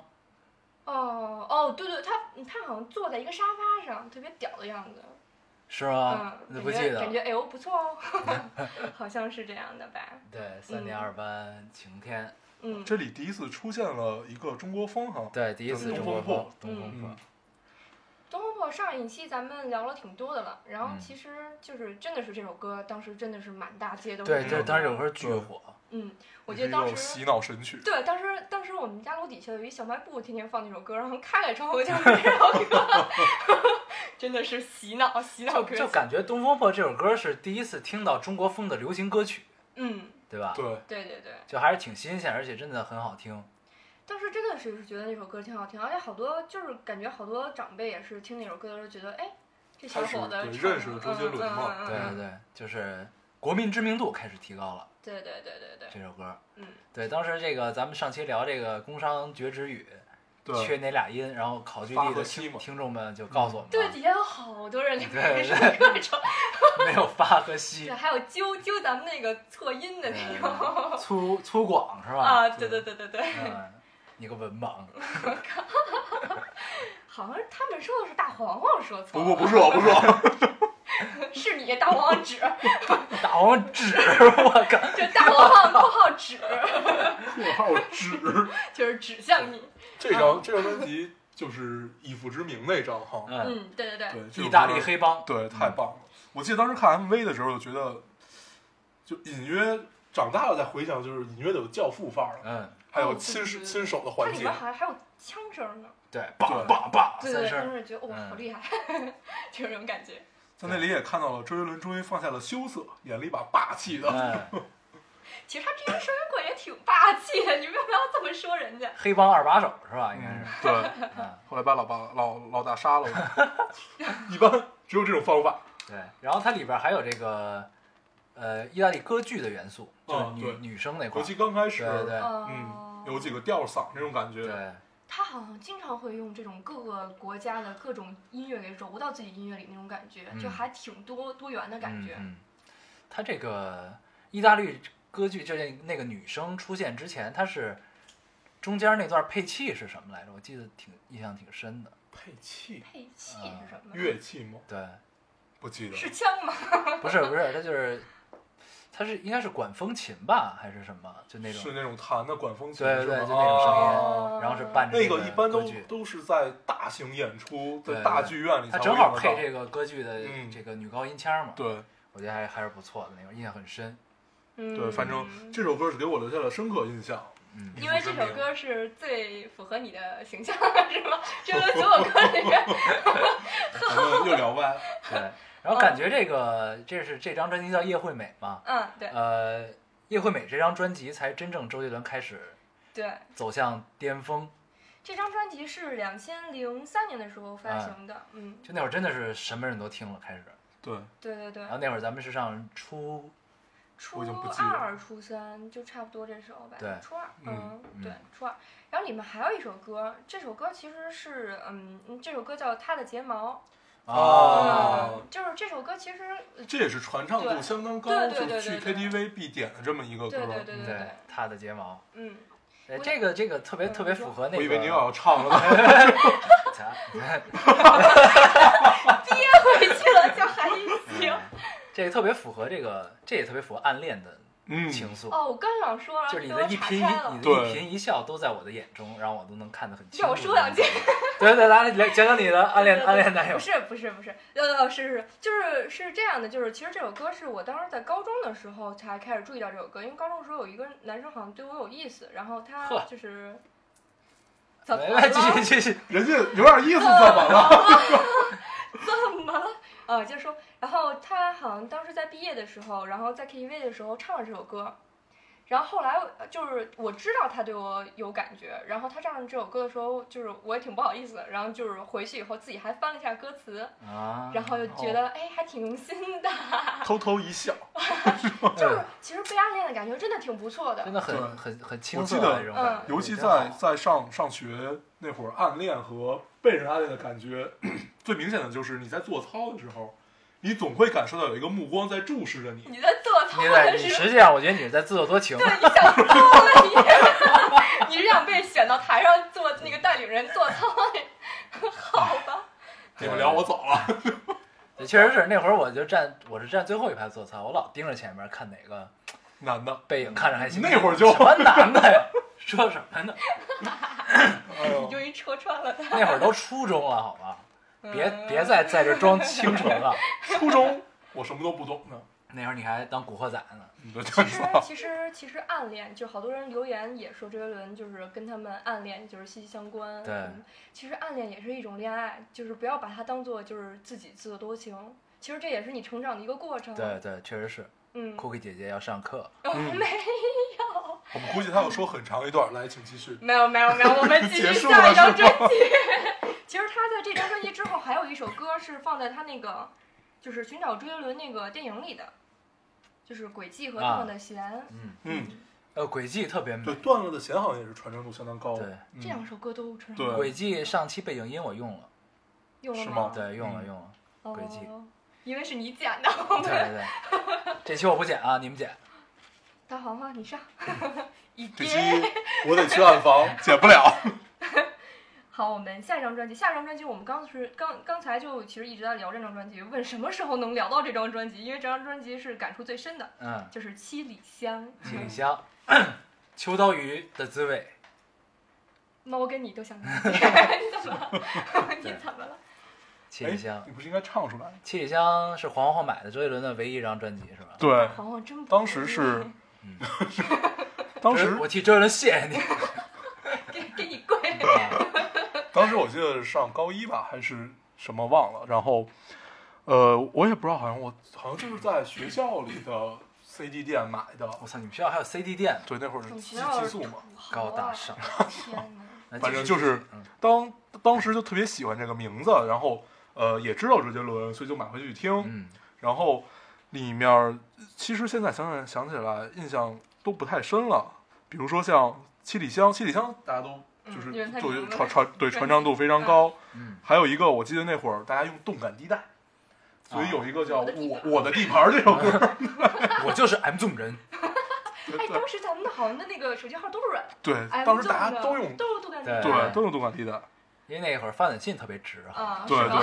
哦哦，对对，他他好像坐在一个沙发上，特别屌的样子。是吗？嗯，你不记得感觉哎呦不错哦，好像是这样的吧？对，三年二班晴天，嗯，这里第一次出现了一个中国风哈，对，第一次中国风破风，东风破嗯，东风破上一期咱们聊了挺多的了，然后嗯其实就是真的是这首歌，当时真的是满大街都是对，当时这首歌歌巨火，嗯，我记得当时洗脑神曲。对，当时当时我们家楼底下有一小卖部，天天放那首歌，然后开开窗户就 是这首歌，真的是洗脑洗脑歌。就就感觉《东风破》这首歌是第一次听到中国风的流行歌曲，嗯，对吧？对，对对对，就还是挺新鲜，而且真的很好听。当时真的是觉得那首歌挺好听，而且好多就是感觉好多长辈也是听那首歌的时候觉得，哎，这小伙子认识了周杰伦嘛嗯嗯嗯嗯对对对，就是国民知名度开始提高了。对对对对对，这首歌，嗯，对，当时这个咱们上期聊这个工商绝止语，缺哪俩音，然后考据发地的西听听众们就告诉我们对，底下有好多人就对开始各种，没有发和西对，，还有揪揪咱们那个错音的那种嗯 粗粗犷是吧？啊，对对对对对，嗯，你个文盲，我 靠好像他们说的是大黄黄说错了，不不不是我，不是我，是你大黄黄指，大黄纸，我靠，就大黄黄括号指，括号纸。就是指向你。这张这张专辑就是《以父之名》那张哈，嗯，嗯，对对对，对，意大利黑帮，对，太棒了！我记得当时看 MV 的时候，就觉得，就隐约长大了再回想，就是隐约的有教父范儿了，嗯，还有哦对对对亲亲手的它里环节面好像还有枪声呢。对，棒棒棒，对对，当三声，时觉得哇，嗯好厉害，就这种感觉。在那里也看到了周杰伦终于放下了羞涩，演了一把霸气的。嗯，其实他之前声音过也挺霸气的，你为什么要这么说人家？黑帮二把手是吧？应该嗯是，，对，嗯，后来把老爸老老大杀了，一般只有这种方法。对，然后它里边还有这个，呃，意大利歌剧的元素，就是女女生那块儿，尤其刚开始，对对哦嗯，有几个调嗓那种感觉。对，他好像经常会用这种各个国家的各种音乐给揉到自己音乐里那种感觉，嗯就还挺多多元的感觉。嗯，嗯他这个意大利歌剧，就是那个女生出现之前，她是中间那段配器是什么来着？我记得挺印象挺深的。配器、配器是什么？乐器吗？对，不记得。是枪吗？不 是不是，它就是，它是应该是管风琴吧，还是什么？就那种是那种弹的管风琴，对对就那种声音，哦然后是伴着那个个一般都都是在大型演出，对在大剧院里它正好配这个歌剧的嗯这个女高音腔嘛，对我觉得还还是不错的那种，印象很深。嗯，对，反正这首歌是给我留下了深刻印象。嗯，因为这首歌是最符合你的形象，是吗？这个所有歌里面，咱们又聊歪。对。然后感觉这个这是这张专辑叫《叶惠美》嘛，嗯，对呃，《叶惠美》这张专辑才真正周杰伦开始对。走向巅峰，这张专辑是两千零三年的时候发行的，嗯，就那会儿真的是什么人都听了，开始。对，对对对然，后那会儿咱们是上初，初二、初三就差不多这时候吧，对初二，嗯嗯对，初二。然后里面还有一首歌，这首歌其实是，嗯，嗯这首歌叫《他的睫毛》，哦嗯，就是这首歌其实，呃这也是传唱度相当高，对对就是去 KTV 必点的这么一个歌。对对对对对，他的睫毛，嗯，哎，这个这个特别嗯特别符合那个，我以为你又要唱了呢。憋回去了就还行。这个特别符合这个，这也特别符合暗恋的嗯，情愫。哦，我刚想说，就是你的一颦一你的一颦一笑都在我的眼中，然后我都能看得很清楚。让我说两句。对对，来来讲讲你的暗恋暗恋男友不。是不是不是，呃是是，就是是这样的，就是其实这首歌是我当时在高中的时候才开始注意到这首歌，因为高中的时候有一个男生好像对我有意思，然后他就是怎么来来，继续？继续。人家有点意思，怎么了？怎么了？呃，就是说，然后他好像当时在毕业的时候，然后在 KTV 的时候唱了这首歌。然后后来呃就是我知道他对我有感觉，然后他唱这首歌的时候，就是我也挺不好意思的，然后就是回去以后自己还翻了一下歌词，啊，然后就觉得哎还挺用心的，偷偷一笑。就是其实被暗恋的感觉真的挺不错的。真的很对很很青我记得涩的这种感觉，尤其在在上上学那会儿，暗恋和被人暗恋的感觉，最明显的就是你在做操的时候，你总会感受到有一个目光在注视着你。你在做操你在的时候，你实际上，我觉得你是在自作多情。对，你想多了你，你是想被选到台上做那个带领人做操的？好吧，你们聊，我走了。对，确实是那会儿我就站，我是站最后一排做操，我老盯着前面看哪个男的，背影看着还行。那会儿就什么男的呀？说什么呢？你终于戳穿了他。那会儿都初中了，好吧？别嗯别再在这装清纯了。初中我什么都不懂呢，那会儿你还当古惑仔呢。你就这其实。其实其实暗恋，就好多人留言也说周杰伦就是跟他们暗恋就是息息相关。对嗯其实暗恋也是一种恋爱，就是不要把它当做就是自己自作多情。其实这也是你成长的一个过程。对，对，确实是。嗯，Cookie 姐姐要上课，哦嗯没有，我们估计他要说很长一段，来，请继续。没有，没有，没有，我们继 结续下束了是一张专辑。其实他在这张专辑之后还有一首歌是放在他那个就是寻找周杰伦那个电影里的，就是《轨迹和啊断了的弦》嗯，嗯，呃，轨迹特别美对，。断了的弦好像也是传唱度相当高。对嗯这两首歌都传对唱轨迹上期背景音我用了，用了是吗对，用了嗯用了。哦轨迹因为是你剪的，对对对，这期我不剪啊，你们剪。大黄黄你上，一这期边。我得去暗房，剪不了。好，我们下一张专辑，下一张专辑我们刚是刚刚才就其实一直在聊这张专辑，问什么时候能聊到这张专辑，因为这张专辑是感触最深的，嗯，就是《七里香》。七里香，秋刀鱼的滋味。猫跟你都想你怎么了？你怎么了？哎七里香，你不是应该唱出来？七里香是黄黄买的周杰伦的唯一一张专辑是吧？对，黄黄真不当时是 当时我替周杰伦谢谢你。给给你跪。当时我记得上高一吧，还是什么忘了。然后，呃，我也不知道，好像我好像就是在学校里的 CD 店买的。我操，你们学校还有 CD 店？对，那会儿寄寄宿嘛。高大上。天哪！反正就是嗯当当时就特别喜欢这个名字，然后呃也知道周杰伦，所以就买回去听。嗯，然后里面其实现在想想想起来，印象都不太深了。比如说像七里香，七里香大家都就是作为传传对传唱度非常高。嗯还有一个我记得那会儿大家用动感地带，所以有一个叫我我我的地盘儿这首歌。我就是 M 纵人。哎，当时咱们的好像的那个手机号都是软，对，哎，当时大家都用都用动感对对都用动感地带。因为那会儿发短信特别值哈。啊，对对对，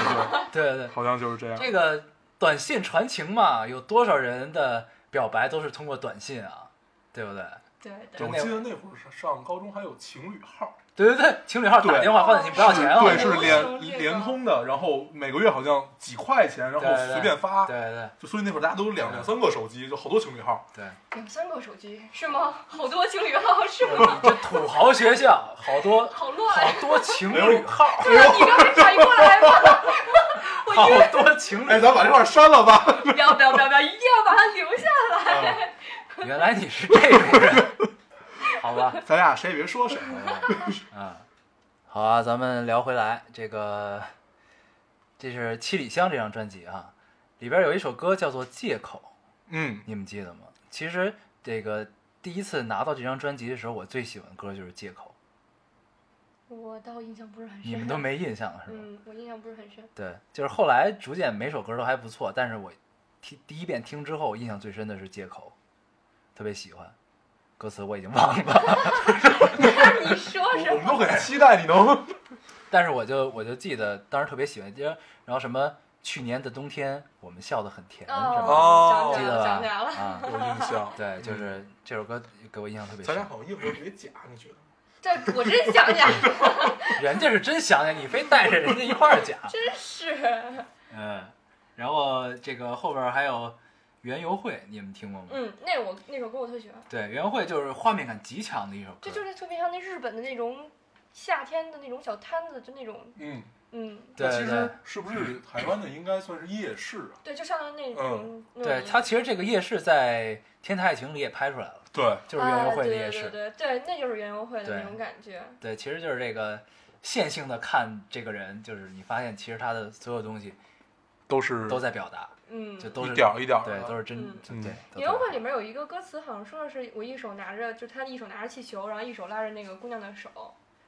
对对对，好像就是这样。这个短信传情嘛，有多少人的表白都是通过短信啊，对不对？对对，我记得那会儿上上高中还有情侣号，对对对，情侣号打电话发短信不要钱啊。对，是联联通的，然后每个月好像几块钱，然后随便发，对对就所以那会儿大家都两两三个手机，就好多情侣号。对，两三个手机是吗？好多情侣号是吗？这土豪学校好多 好乱好多情侣号，对啊，你刚才反应过来吗？好多情侣哎，侣。咱把这块删了吧。不要不要不要不要，一定要把它留下来。原来你是这种人，好吧？咱俩谁也别说谁。啊，好啊，咱们聊回来，这个这是《七里香》这张专辑啊，里边有一首歌叫做《借口》，嗯，你们记得吗？其实这个第一次拿到这张专辑的时候，我最喜欢的歌就是《借口我倒印象不是很》，深。你们都没印象是吧？嗯，我印象不是很深。对，就是后来逐渐每首歌都还不错，但是我听第一遍听之后，印象最深的是《借口》，特别喜欢，歌词我已经忘了，那你说我什么？我们都很期待你能。但是我就我就记得当时特别喜欢，然后什么去年的冬天我们笑得很甜，什么的哦想起来了，记得吧？想起来了。啊，有印象。对，就是这首歌给我印象特别深。咱俩好像硬核特别假，你觉得？这我真想想，人家是真想想，你非带着人家一块儿讲。真是。嗯，然后这个后边还有园游会，你们听过吗？嗯，那我那首歌我特喜欢，对，园游会就是画面感极强的一首歌这。就是特别像那日本的那种夏天的那种小摊子，就那种嗯，嗯，对其实是不是台湾的应该算是夜市啊？对，就像那种那对，种它其实这个夜市在《天台爱情》里也拍出来了，对，就是园游会的夜市。对对对，对那就是园游会的那种感觉。对，其实就是这个线性的看这个人，就是你发现其实他的所有东西都是都在表达，嗯，就都是一点儿一点儿对，的都是真嗯嗯对。演唱会里面有一个歌词，好像说的是我一手拿着，就他一手拿着气球，然后一手拉着那个姑娘的手。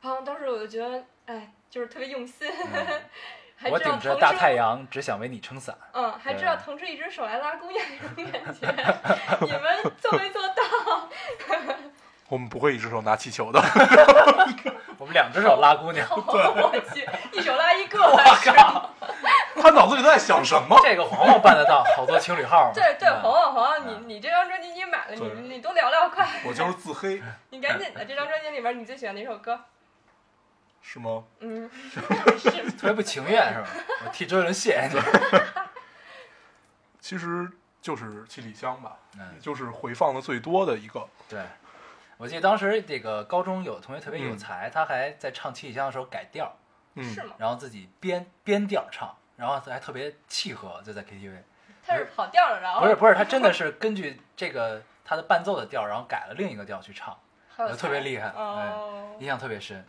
好像当时我就觉得，哎，就是特别用心，嗯 还我顶着大太，阳，只想为你撑伞。嗯，还知道腾出一只手来拉姑娘那种感觉。你们做没做到？我们不会一只手拿气球的。我们两只手拉姑娘，我去，一手拉一个，我靠！他脑子里都在想什么？这个黄黄办得到，好多情侣号。对对，嗯黄黄黄你你这张专辑你买了，你你多聊聊快，我就是自黑，你赶紧的。这张专辑里面你最喜欢哪首歌？是吗？嗯，是特别不情愿是吧？我替周杰伦谢谢你。其实就是七里香吧，嗯也就是回放的最多的一个。对，我记得当时这个高中有同学特别有嗯才，他还在唱《七里香》的时候改调，嗯是，吗？然后自己编编调唱，然后还特别契合，就在 KTV。他是跑调了，然后不是不是，他 真的是根据这个他的伴奏的调，然后改了另一个调去唱，特别厉害，哎，哦印。象特别深。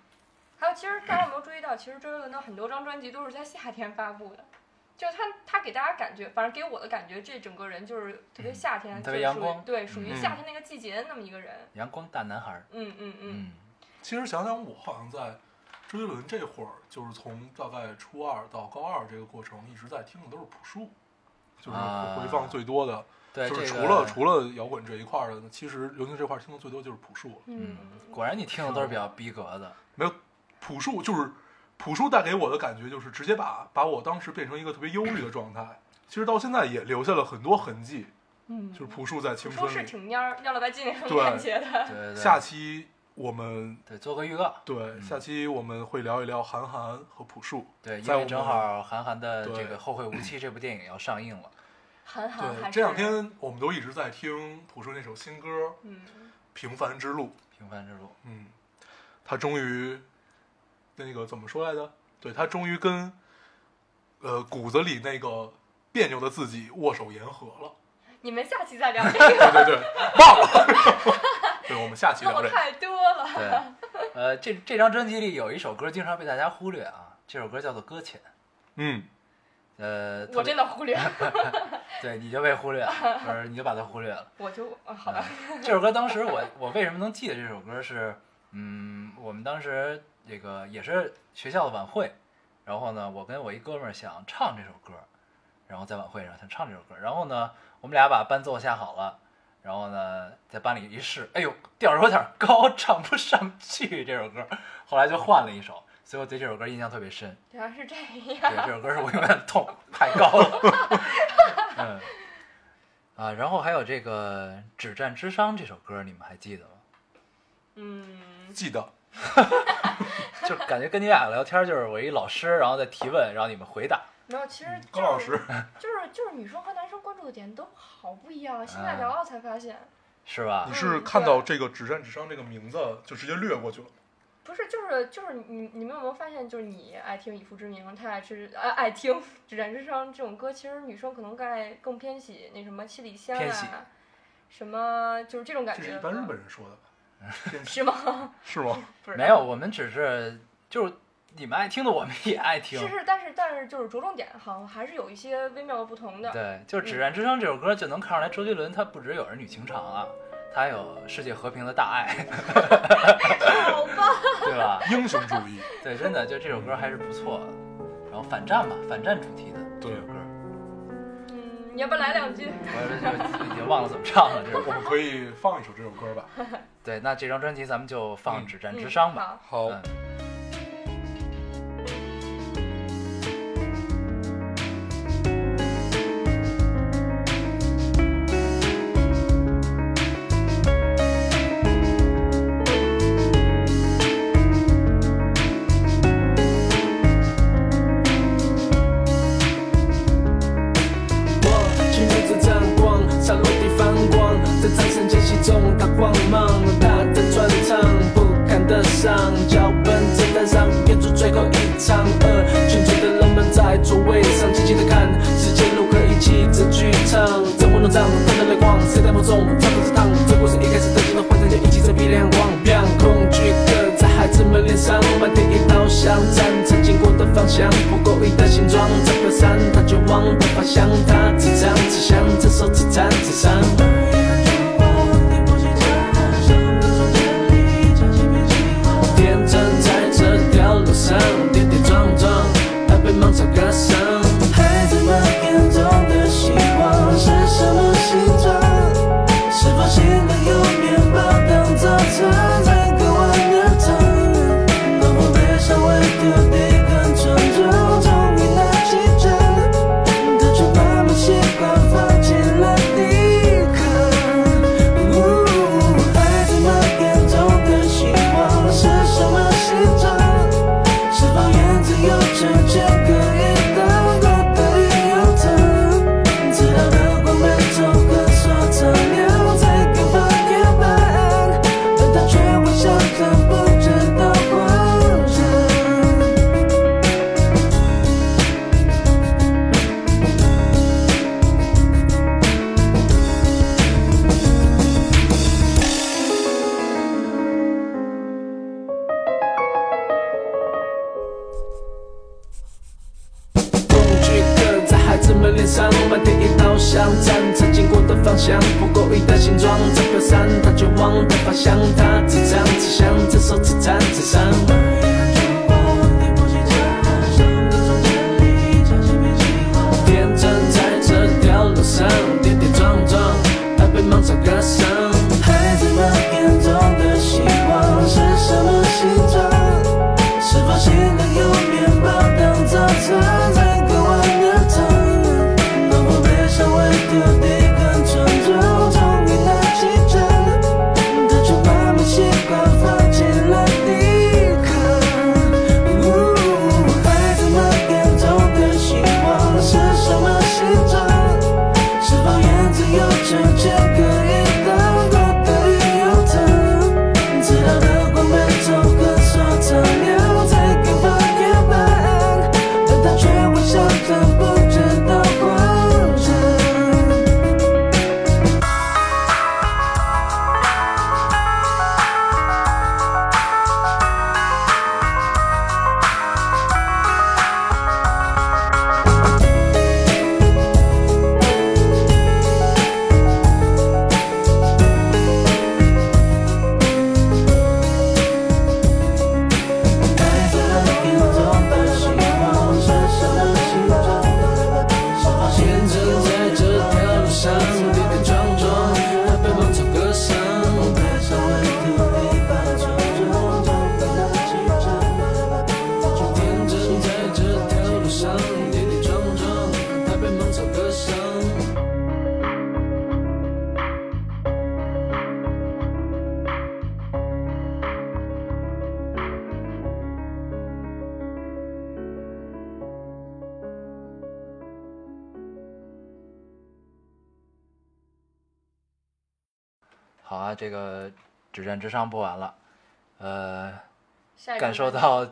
还有，其实大家有没有注意到，其实周杰伦的很多张专辑都是在夏天发布的，就是他他给大家感觉，反正给我的感觉，这整个人就是特别夏天，嗯特别阳光对，属于嗯夏天那个季节的那么一个人。阳光大男孩嗯嗯，嗯，其实想想，我好像在周杰伦这会儿，就是从大概初二到高二这个过程，一直在听的都是朴树，就是啊回放最多的，对，就是这个除了除了摇滚这一块儿的，其实流行这块儿听的最多就是朴树。嗯，果然你听的都是比较逼格的，没有朴树，就是朴树带给我的感觉，就是直接把把我当时变成一个特别忧郁的状态。其实到现在也留下了很多痕迹，嗯，就是朴树在青春里。挺蔫儿，蔫了吧唧那种对感觉的。对对对。下期我们对做个预告，对嗯下期我们会聊一聊韩寒和朴树。对，因为正好韩寒的这个《后会无期》这部电影要上映了，韩寒对，这两天我们都一直在听朴树那首新歌《嗯，平凡之路》。平凡之路，嗯，他终于那个怎么说来着？对他终于跟呃骨子里那个别扭的自己握手言和了。你们下期再聊这 对，对对，忘了。对，我们下期聊这 太多了。对，呃，这这张专辑里有一首歌经常被大家忽略啊，这首歌叫做《搁浅》，嗯，呃，我真的忽略，对，你就被忽略了，不是你就把它忽略了。我就啊好吧，这首歌当时我我为什么能记得这首歌是，嗯，我们当时这个也是学校的晚会，然后呢，我跟我一哥们儿想唱这首歌，然后在晚会上想唱这首歌，然后呢，我们俩把伴奏下好了，然后呢，在班里一试，哎呦，调儿有点高，唱不上去这首歌，后来就换了一首，所以我对这首歌印象特别深。原来是这样对，这首歌是我永远痛，太高了。嗯，啊，然后还有这个《止战之殇》这首歌，你们还记得吗？嗯，记得。就感觉跟你俩聊天，就是我一老师，然后在提问，然后你们回答。没有，其实高老师，就是就是女生和男生关注的点都好不一样，现在嗯聊聊才发现，是吧你？是看到这个“止战止伤”这个名字就直接略过去了？不是就是就是你你们有没有发现，就是你爱听《以父之名》，他爱吃爱爱听《止战之殇》这种歌，其实女生可能更爱更偏喜那什么七里香偏喜啊，什么就是这种感觉。这是一般日本人说的吧？是吗？是吗？不是没有，我们只是就是你们爱听的，我们也爱听。是是，但是但是就是着重点好像还是有一些微妙的不同的。对，就是《止战之殇》这首歌，就能看出来周杰伦他不只有儿女情长啊，他还有世界和平的大爱，好吧。对吧？英雄主义。对，真的就这首歌还是不错的。然后反战吧，反战主题的这首歌，嗯，你要不要来两句？我就已经忘了怎么唱了。这首歌我们可以放一首这首歌吧。对，那这张专辑咱们就放《嗯止战之嗯殇》吧。好好嗯，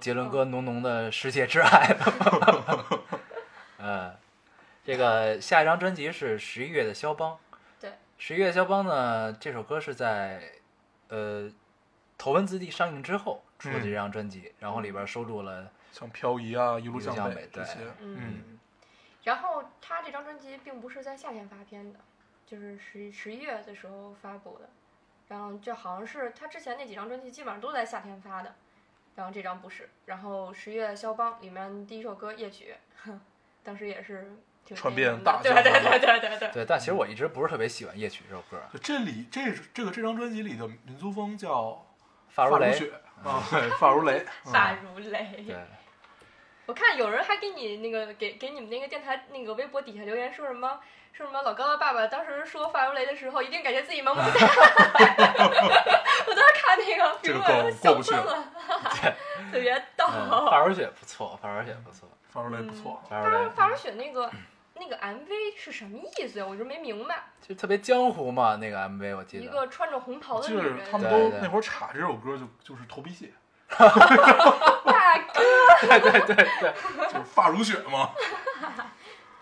杰伦哥浓浓的世界之爱了。呃，这个下一张专辑是十一月的肖邦。对，十一月肖邦呢，这首歌是在呃《头文字 D》上映之后出的这张专辑，然后里边收录了像漂移啊，一路向向北这些，嗯，然后他这张专辑并不是在夏天发片的，就是十十一月的时候发布的。然后就好像是他之前那几张专辑基本上都在夏天发的，然后这张不是。然后十月肖邦里面第一首歌夜曲，哼当时也是挺传遍大江的对对南对对对对。对，但其实我一直不是特别喜欢夜曲这首歌，就这里这这个这张专辑里的民族风叫发如雷。啊，对，发如雷，嗯发如雷。对，我看有人还给你那个给给你们那个电台那个微博底下留言说什么说什么老高的爸爸当时说发如雷的时候，一定感觉自己萌萌哒。我当时看那个评这个论笑过不去喷了，特别逗。嗯，发如雪不错，发如雪不错，发如雷不错，发如发发如雪那个那个 MV 是什么意思呀？我就没明白。就特别江湖嘛，那个 MV 我记得。一个穿着红袍的就是女人，他们对对都那会儿插这首歌就就是头皮屑，大哥，对对对对就是发如雪嘛，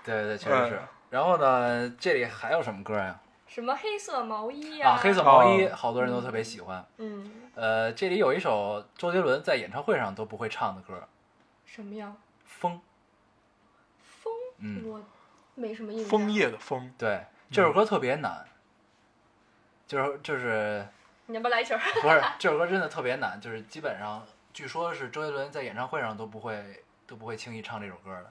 对 对，确实是哎。然后呢，这里还有什么歌呀？什么黑色毛衣呀、啊，黑色毛衣，好多人都特别喜欢。嗯，呃，这里有一首周杰伦在演唱会上都不会唱的歌，什么呀？《风》。风，嗯，我没什么印象。枫叶的枫，对，这首歌特别难，就是就是你要不来一首？不是这首歌真的特别难，就是基本上据说是周杰伦在演唱会上都不会都不会轻易唱这首歌的，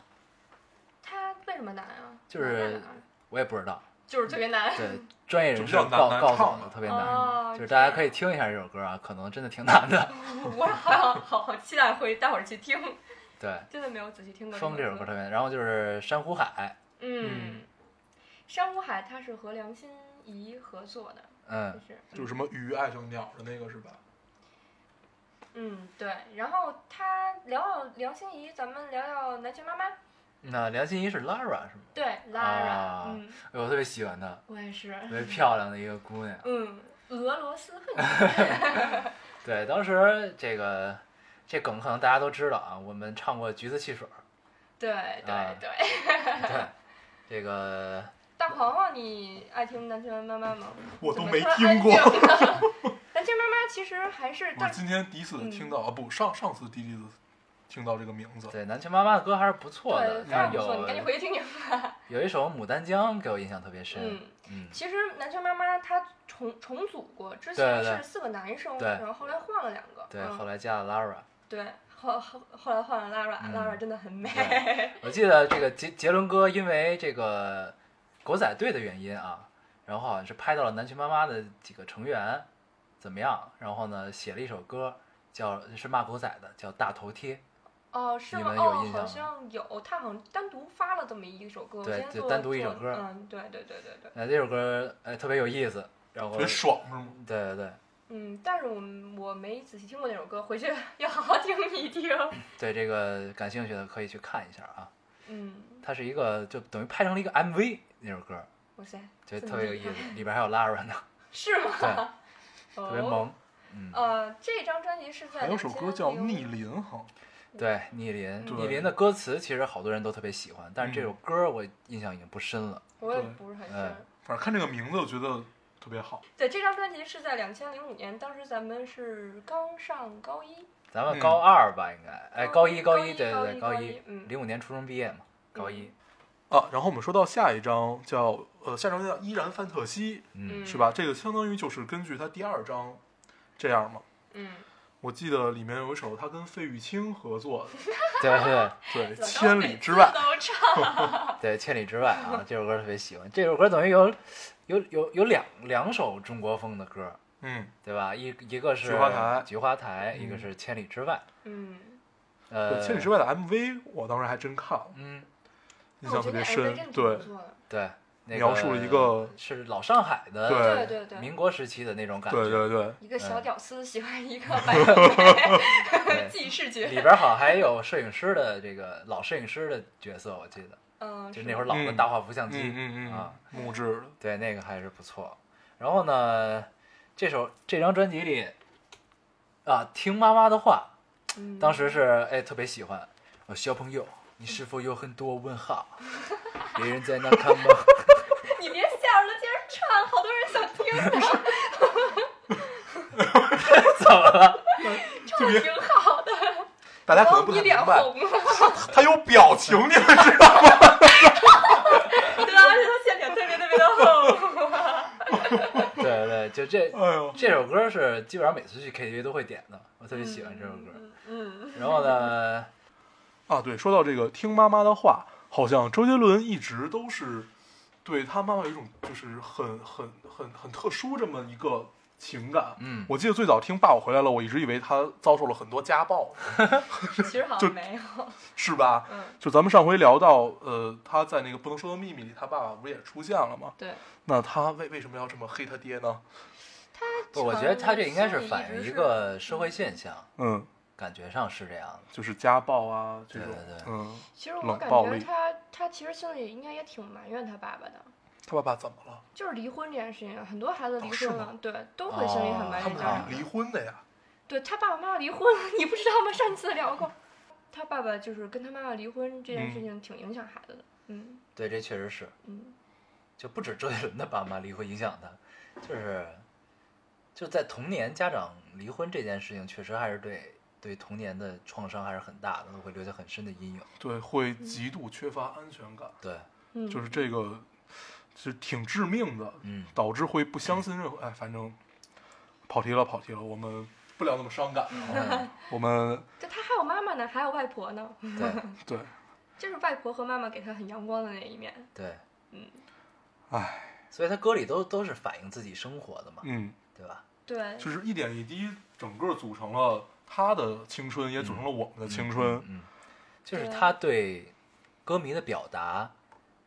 他为什么难啊？就是我也不知道。就是特别难。对，专业人士告告诉我的特别难，哦就是大家可以听一下这首歌啊，可能真的挺难的。我好像好好期待会待会儿去听，对，真的没有仔细听过。风这首歌特别难，然后就是珊瑚海，嗯，珊瑚海它是和梁心颐合作的，嗯就，是就是什么鱼爱上鸟的那个是吧？嗯对。然后他聊聊梁心颐，咱们聊聊南拳妈妈。那梁心颐是 Lara 是吗？对，Lara，、啊嗯，哎我特别喜欢她，我也是。特别漂亮的一个姑娘。嗯，俄罗斯混血。对，当时这个这梗可能大家都知道啊，我们唱过《橘子汽水》，对对啊对。对，这个大黄黄，你爱听南拳妈妈吗？我都没听过 南拳妈妈其实还是，我今天第一次听到啊，不上上次第一次听到这个名字。对，南拳妈妈的歌还是不错的对，，非常不错，你赶紧有回去听听。有一首《牡丹江》给我印象特别深。嗯，嗯其实南拳妈妈她重重组过，之前是四个男生，对然后后来换了两个。对，嗯后来加了 Lara。对，后后后来换了 Lara，Lara、嗯 Lara 真的很美。我记得这个杰杰伦哥因为这个狗仔队的原因啊，然后好像是拍到了南拳妈妈的几个成员怎么样，然后呢写了一首歌，叫是骂狗仔的，叫《大头贴》。哦，是吗？有哦印，象吗好像有，他好像单独发了这么一首歌，我对单独一首歌嗯，对对对对对，那，这首歌呃特别有意思，然后特别爽是吗？对对对嗯，但是我我没仔细听过那首歌，回去 要好好听一听。对，这个感兴趣的可以去看一下啊。嗯，它是一个就等于拍成了一个 MV 那首歌，哇塞，就这么厉特别有意思，里边还有 Lara 呢，是吗？对，特特别。萌。嗯，呃，这张专辑是在还有首歌叫《逆鳞》哈，对，逆鳞，逆鳞的歌词其实好多人都特别喜欢，但是这嗯首歌我印象已经不深了。我也不是很哎深。反正看这个名字我觉得特别好。对，这张专辑是在两千零五年，当时咱们是刚上高一。咱们嗯高二吧，应该，哎，高一，高一，对对对，高高一嗯零五年初中毕业嘛，高一，啊，然后我们说到下一章叫呃，下一章叫《依然范特西嗯，》，是吧？这个相当于就是根据他第二章这样嘛。嗯，我记得里面有一首他跟费玉清合作的，对对对，千里之外次，都唱。对，千里之外啊，这首歌特别喜欢。这首歌等于有有有有两两首中国风的歌，嗯，对吧？一一个是菊花台菊花台，嗯一个是千里之外。嗯，呃，千里之外的 MV 我当时还真看了，嗯，印象特别深对。对，那描述了一个是老上海的对对对对，民国时期的那种感觉。对对对，一个小嗯屌丝喜欢一个 白富美。里边好像还有摄影师的这个老摄影师的角色，我记得，嗯，就是那会儿老的嗯大画幅相机，嗯嗯嗯啊，木质的，对，那个还是不错。然后呢，这首这张专辑里啊，听妈妈的话，嗯当时是哎特别喜欢。呃，小朋友，你是否有很多问号？别人在那看吗？你别笑了，接着唱，好多人想听，怎么了？唱的挺好的。大家可能不太明白，红了，他有表情，你们知道吗？对，而且他线条特别特别的厚。对对，就这这首歌是基本上每次去 KTV 都会点的，我特别喜欢这首歌。嗯，然后呢，啊，对，说到这个听妈妈的话，好像周杰伦一直都是对他妈妈有一种就是很很很很特殊这么一个情感。嗯，我记得最早听《爸我回来了》，我一直以为他遭受了很多家暴，其实好像没有。是吧？嗯，就咱们上回聊到，呃，他在那个《不能说的秘密》里，他爸爸不是也出现了吗？对。那他为为什么要这么黑他爹呢？他，我觉得他这应该是反映一个社会现象，嗯，感觉上是这样的。就是家暴啊这种，对对对嗯，其实我感觉他他其实心里应该也挺埋怨他爸爸的，他爸爸怎么了？就是离婚这件事情，很多孩子离婚了，对，都会心里很埋怨家长离婚的呀？对他爸爸妈妈离婚了，你不知道吗？上次聊过，他爸爸就是跟他妈妈离婚这件事情挺影响孩子的。嗯对，这确实是，嗯，就不止周杰伦的爸妈离婚影响他，就是就在童年家长离婚这件事情，确实还是对对童年的创伤还是很大的，会留下很深的阴影。对，会极度缺乏安全感，对，嗯。就是这个是挺致命的，嗯，导致会不相信任何。哎，反正跑题了，跑题了，我们不聊那么伤感啊，嗯。我们 就他还有妈妈呢，还有外婆呢，对。对，就是外婆和妈妈给他很阳光的那一面。对，嗯。哎，所以他歌里都都是反映自己生活的嘛，嗯，对吧？对，就是一点一滴，整个组成了他的青春，也组成了我们的青春。嗯，嗯就是他对歌迷的表达，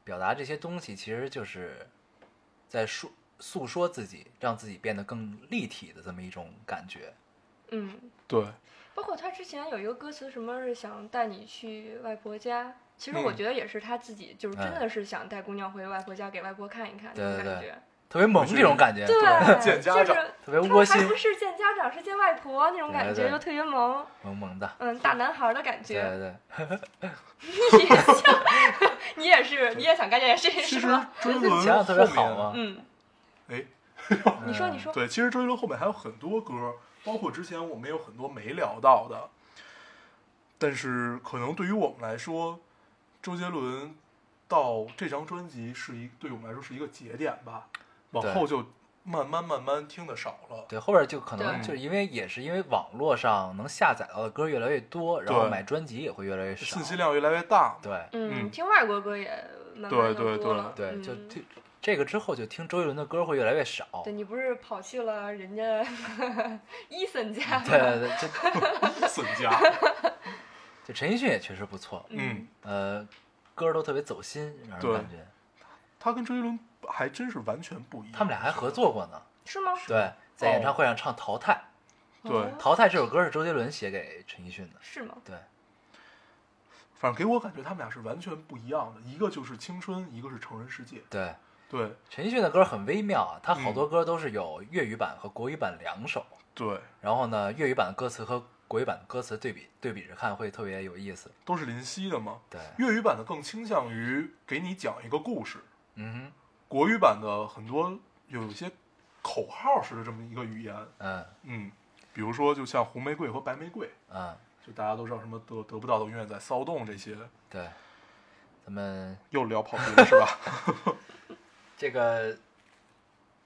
表达这些东西，其实就是在说诉说自己，让自己变得更立体的这么一种感觉。嗯，对，包括他之前有一个歌词，什么是想带你去外婆家。其实我嗯觉得也是他自己，就是真哎的是想带姑娘回外婆家给外婆看一看那种对对对感觉。特别萌这种感觉，对，见家长就是特别窝还不是见家长，是见外婆那种感觉，对。对又特别萌，萌萌的。嗯，大男孩的感对觉。对对，你也想，你也是，你也想干这件事情其实是吗？周杰伦特别好后面，嘛。嗯，哎，你说，你说，对，其实周杰伦后面还有很多歌，包括之前我们有很多没聊到的，但是可能对于我们来说，周杰伦到这张专辑是一对我们来说是一个节点吧，往后就慢慢慢慢听的少了。对，后边就可能就是因为也是因为网络上能下载到的歌越来越多，然后买专辑也会越来越少。信息量越来越大，对嗯，嗯听外国歌也慢慢对对对多了。对，嗯就听这个之后就听周杰伦的歌会越来越少。对你不是跑去了人家 伊森家吗？对对对，就 损家。就陈奕迅也确实不错，嗯，呃，歌都特别走心，让人对感觉。他跟周杰伦还真是完全不一样。他们俩还合作过呢。是吗？对，在演唱会上唱《淘汰对哦》，《淘汰》这首歌是周杰伦写给陈奕迅的。是吗？对，反正给我感觉他们俩是完全不一样的，一个就是青春，一个是成人世界。对，对陈奕迅的歌很微妙啊，他好嗯多歌都是有粤语版和国语版两首。对，然后呢，粤语版的歌词和国语版的歌词对比对比着看会特别有意思。都是林夕的吗。对，粤语版的更倾向于给你讲一个故事，嗯国语版的很多有一些口号式的这么一个语言。嗯嗯，比如说就像红玫瑰和白玫瑰，嗯，就大家都知道什么得得不到的永远在骚动这些，对，咱们又聊跑题了是吧？这个，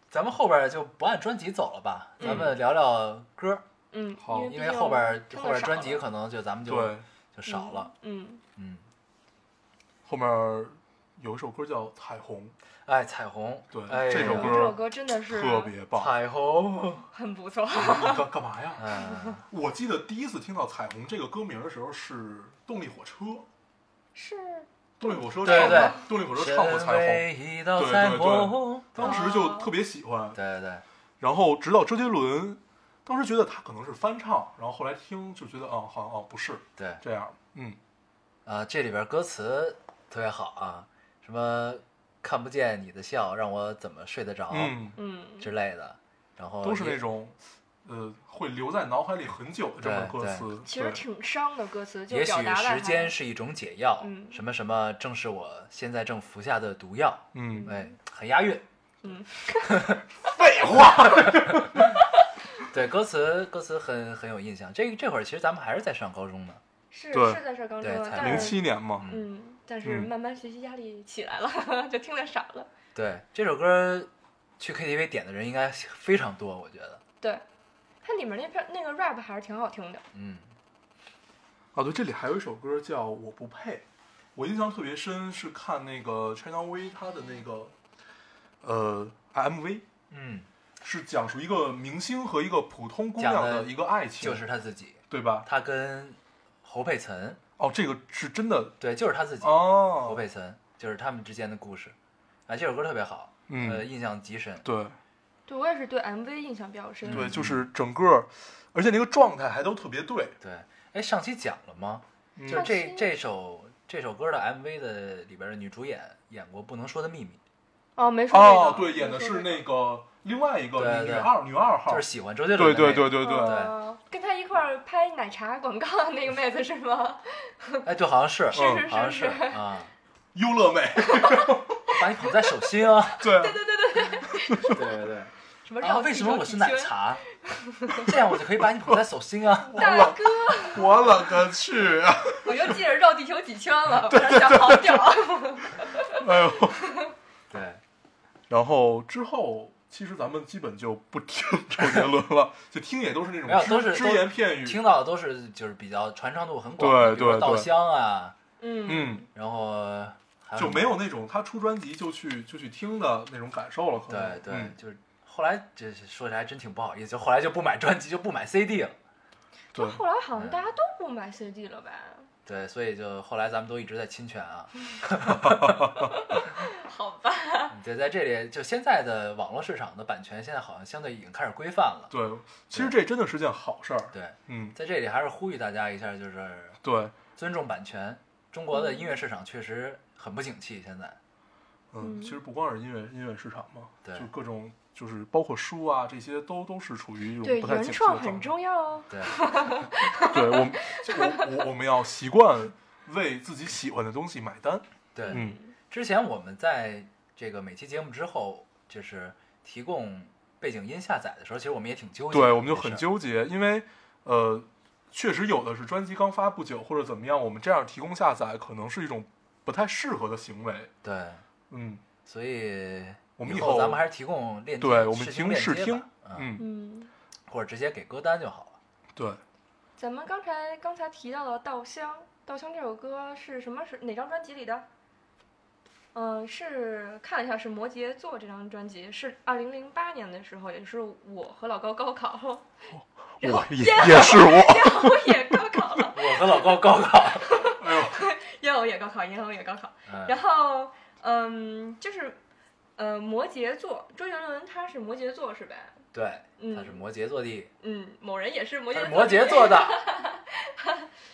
咱们后边就不按专辑走了吧，咱们聊聊歌，嗯，好因为后边后边专辑可能就咱们就对，就少了。嗯，嗯，后面有一首歌叫《彩虹。哎，彩虹，对这首歌这首歌真的》，是特别棒。彩虹，很不错。干干嘛呀？嗯，我记得第一次听到《彩虹》这个歌名的时候是动力火车，是。动力火车对对唱的，动力火车唱过《彩虹》，对对对，当时就特别喜欢。对对。对，然后直到周杰伦，当时觉得他可能是翻唱，然后后来听就觉得，哦，好像哦不是对，这样，嗯，啊，这里边歌词特别好啊，什么看不见你的笑，让我怎么睡得着、嗯，嗯，之类的，然后都是那种，呃，会留在脑海里很久的这种歌词。其实挺伤的歌词，就也许时间是一种解药，嗯。什么什么正是我现在正服下的毒药，嗯，哎，很押韵。嗯，废话，对，歌词歌词很很有印象。这这会儿其实咱们还是在上高中呢，是是在这儿刚对才中零七年嘛，嗯，但是嗯慢慢学习压力起来了，就听得少了。对这首歌去 KTV 点的人应该非常多，我觉得。对，它里面那片那个 rap 还是挺好听的。嗯，哦，对，这里还有一首歌叫《我不配》，我印象特别深，是看那个 China V 他的那个呃 MV，嗯，是讲述一个明星和一个普通姑娘的一个爱情，就是他自己，对吧？他跟侯佩岑，哦，这个是真的对，就是他自己，侯哦，佩岑，就是他们之间的故事。啊，这首歌特别好，呃，嗯，印象极深。对对我也是对 MV 印象比较深。对，嗯就是整个，而且那个状态还都特别对，对，哎，上期讲了吗？嗯就是这这首这首歌的 MV 的里边的女主演演过《不能说的秘密哦，没说这个。哦，对，演的是那个另外一个女女对对二女二》，号就，是喜欢周杰伦对的那个。对对对对，哦跟他一块儿拍奶茶广告的那个妹子是吗？哎，对，好像是，是是好像是是是。啊，优乐美，把你捧在手心啊！对对对对。啊，什么绕为什么我是奶？茶？这样我就可以把你捧在手心啊！大哥，我勒个去！我就记着绕地球几圈了，想好屌。哎呦，对，然后之后。其实咱们基本就不听周杰伦了，就听也都是那种没有，只只都是都言片语。听到的都是就是比较传唱度很广的，对比如说对对稻香啊，嗯，嗯，然后还就没有那种他出专辑就去就去听的那种感受了，可能。对对，嗯就是后来这说起来还真挺不好意思，就后来就不买专辑，就不买 CD 了。对后来好像大家都不买 CD 了吧？对，所以就后来咱们都一直在侵权啊。好吧，对，在这里就现在的网络市场的版权，现在好像相对已经开始规范了。对，其实这真的是件好事儿。对，嗯，在这里还是呼吁大家一下，就是对，尊重版权。中国的音乐市场确实很不景气，现在。嗯，嗯其实不光是音乐音乐市场嘛，对就各种就是包括书啊这些都都是处于一对，种不太原景气的状态。创很重要哦。对，对，我们就我我我们要习惯为自己喜欢的东西买单。对，嗯之前我们在这个每期节目之后，就是提供背景音下载的时候，其实我们也挺纠结的。对，我们就很。纠结，因为呃，确实有的是专辑刚发不久或者怎么样，我们这样提供下载可能是一种不太适合的行为。对，嗯。所以我们以后咱们还是提供链接，对我们提供试听嗯，嗯，嗯，或者直接给歌单就好了。对，咱们刚才刚才提到的《稻香》，《稻香》这首歌是什么是哪张专辑里的？嗯，是看了一下，是摩羯座这张专辑，是二零零八年的时候，也是我和老高高考，我也也是我，然后我也高考了，我和老高高考，哎呦，燕偶也高考，燕偶也高考，嗯，然后嗯，就是呃摩羯座，周杰伦他是摩羯座是呗？对，嗯他是摩羯座的，嗯，某人也是摩羯座，摩羯座的，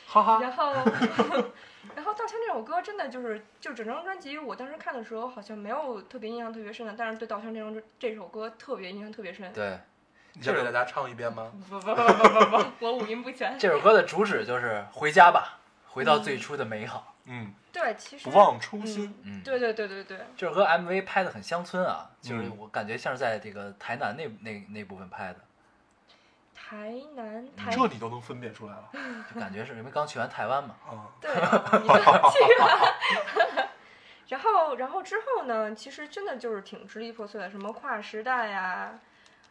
哈哈，然后，然后《稻香》这首歌真的就是，就整张专辑，我当时看的时候好像没有特别印象特别深的，但是对《稻香》这张这首歌特别印象特别深。对，你想给大家唱一遍吗？不不不不不不，我五音不全。这首歌的主旨就是回家吧，回到最初的美好。嗯，对，其实不忘初心。嗯，对对对对对，就是和 MV 拍的很乡村啊，就是嗯我感觉像是在这个台南那那那部分拍的，台南台这你都能分辨出来了 就感觉是因为刚去完台湾嘛。啊！对，你刚去完。然后，然后之后呢？其实真的就是挺支离破碎的，什么跨时代呀、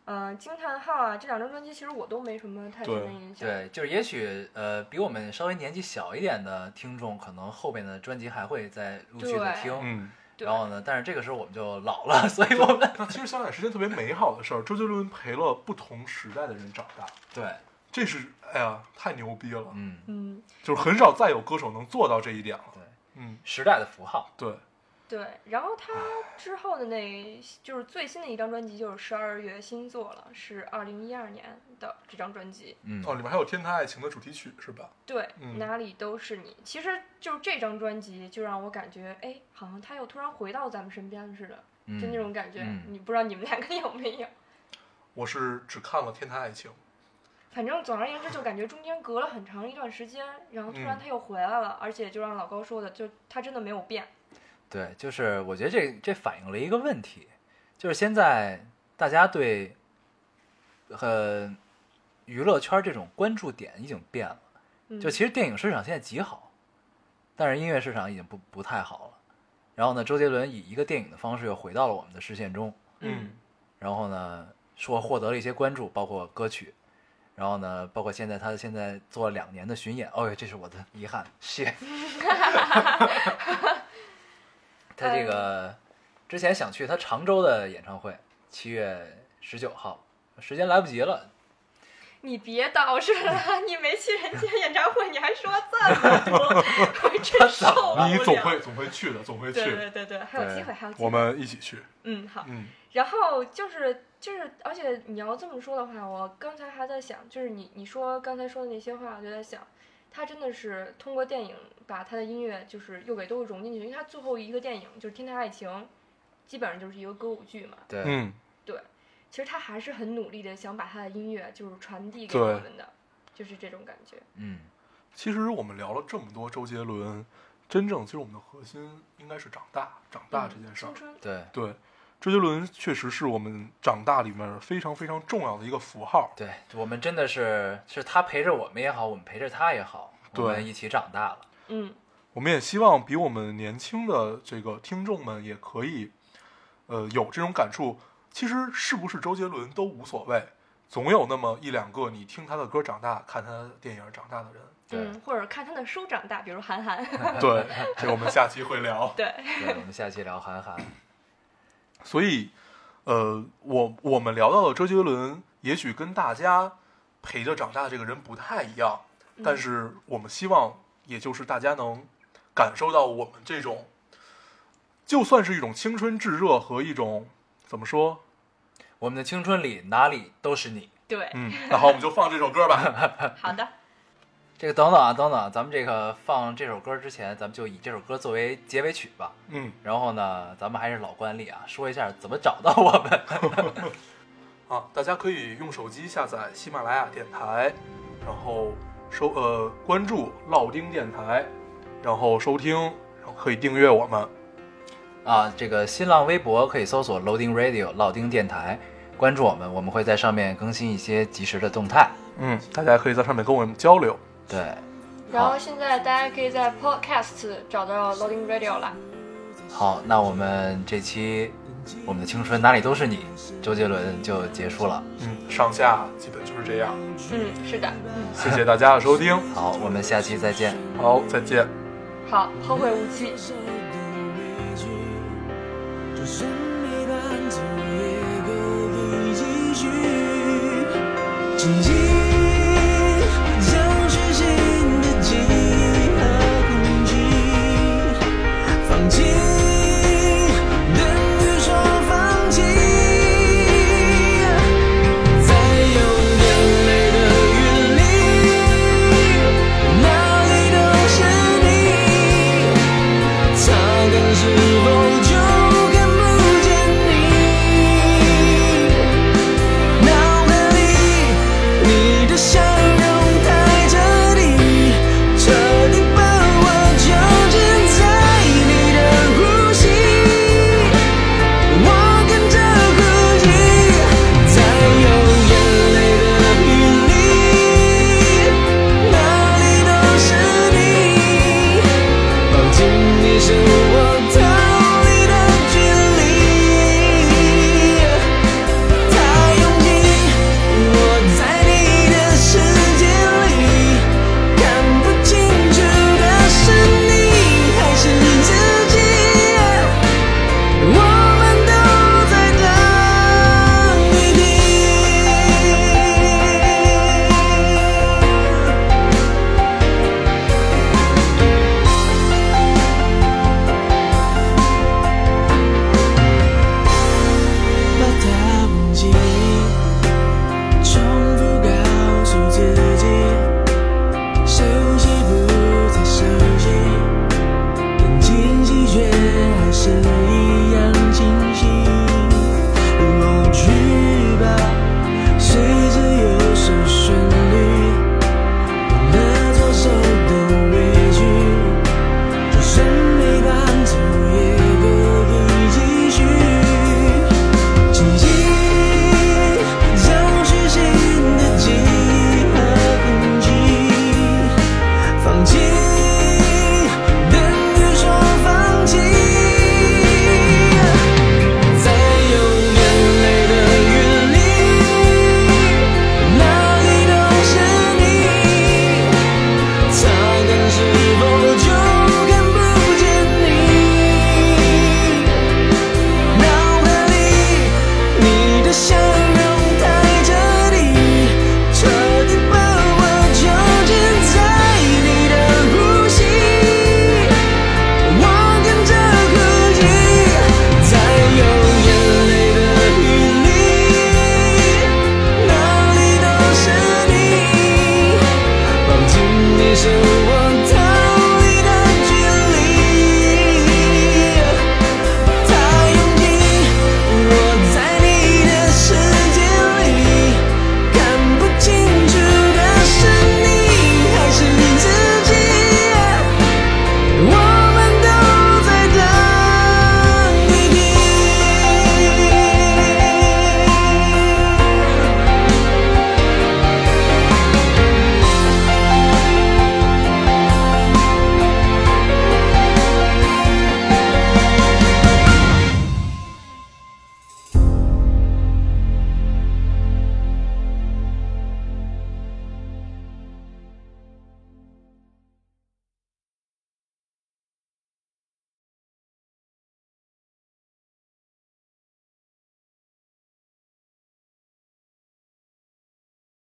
呃，惊叹号啊，这两张专辑其实我都没什么太深的印象。对，就是也许呃比我们稍微年纪小一点的听众，可能后边的专辑还会再陆续的听。嗯，然后呢，但是这个时候我们就老了，所以我们那其实想想是件特别美好的事儿。周杰伦陪了不同时代的人长大，对，这是哎呀太牛逼了，嗯，嗯，就是很少再有歌手能做到这一点了。对，嗯，时代的符号。对，对，然后他之后的那，就是最新的一张专辑就是十二月新作了，是二零一二年的这张专辑。嗯，哦，里面还有《天台爱情》的主题曲是吧？对，嗯哪里都是你。其实就是这张专辑，就让我感觉，哎，好像他又突然回到咱们身边似的，嗯就那种感觉。嗯你不知道你们两个有没有？我是只看了《天台爱情》，反正总而言之，就感觉中间隔了很长一段时间，然后突然嗯他又回来了，而且就让老高说的，就他真的没有变。对，就是我觉得这这反映了一个问题，就是现在大家对呃娱乐圈这种关注点已经变了。嗯、就其实电影市场现在极好，但是音乐市场已经不不太好了。然后呢，周杰伦以一个电影的方式又回到了我们的视线中，嗯然后呢，说获得了一些关注，包括歌曲，然后呢，包括现在他现在做了两年的巡演，哦，这是我的遗憾，谢。他这个之前想去他常州的演唱会，七月十九号，时间来不及了，你别捯饬了，你没去人家演唱会，你还说这么多，我真受不了。你总会总会去的，总会对去。对对对，还有机会，还有机会。我们一起去。嗯好，嗯然后就是就是，而且你要这么说的话，我刚才还在想，就是你你说刚才说的那些话，我就在想，他真的是通过电影把他的音乐就是又给都融进去，因为他最后一个电影就是《天台爱情》，基本上就是一个歌舞剧嘛。对，嗯，对其实他还是很努力的想把他的音乐就是传递给我们的，就是这种感觉。嗯，其实我们聊了这么多周杰伦，真正其实我们的核心应该是长大，长大嗯这件事儿青。春，对对，周杰伦确实是我们长大里面非常非常重要的一个符号。对，我们真的是是他陪着我们也好，我们陪着他也好，我对们一起长大了。嗯，我们也希望比我们年轻的这个听众们也可以，呃，有这种感触。其实是不是周杰伦都无所谓，总有那么一两个你听他的歌长大、看他的电影长大的人。对嗯，或者看他的书长大，比如韩寒。对，这个我们下期会聊。对，对，我们下期聊韩寒。所以，呃，我我们聊到的周杰伦，也许跟大家陪着长大的这个人不太一样，但是我们希望，也就是大家能感受到我们这种，就算是一种青春炙热和一种怎么说，我们的青春里哪里都是你。对，嗯，那好，我们就放这首歌吧。好的，这个等等啊，等等啊，咱们这个放这首歌之前，咱们就以这首歌作为结尾曲吧。嗯，然后呢，咱们还是老惯例啊，说一下怎么找到我们。啊，大家可以用手机下载喜马拉雅电台，然后收呃关注烙丁电台，然后收听，然后可以订阅我们。啊，这个新浪微博可以搜索 Loading Radio 老丁电台，关注我们，我们会在上面更新一些及时的动态。嗯，大家可以在上面跟我们交流。对，然后现在大家可以在 Podcast 找到 Loading Radio 了。好，那我们这期我们的青春哪里都是你，周杰伦就结束了。嗯，上下基本就是这样。嗯，是的。谢谢大家的收听，好，我们下期再见。好，再见。好，后会无期。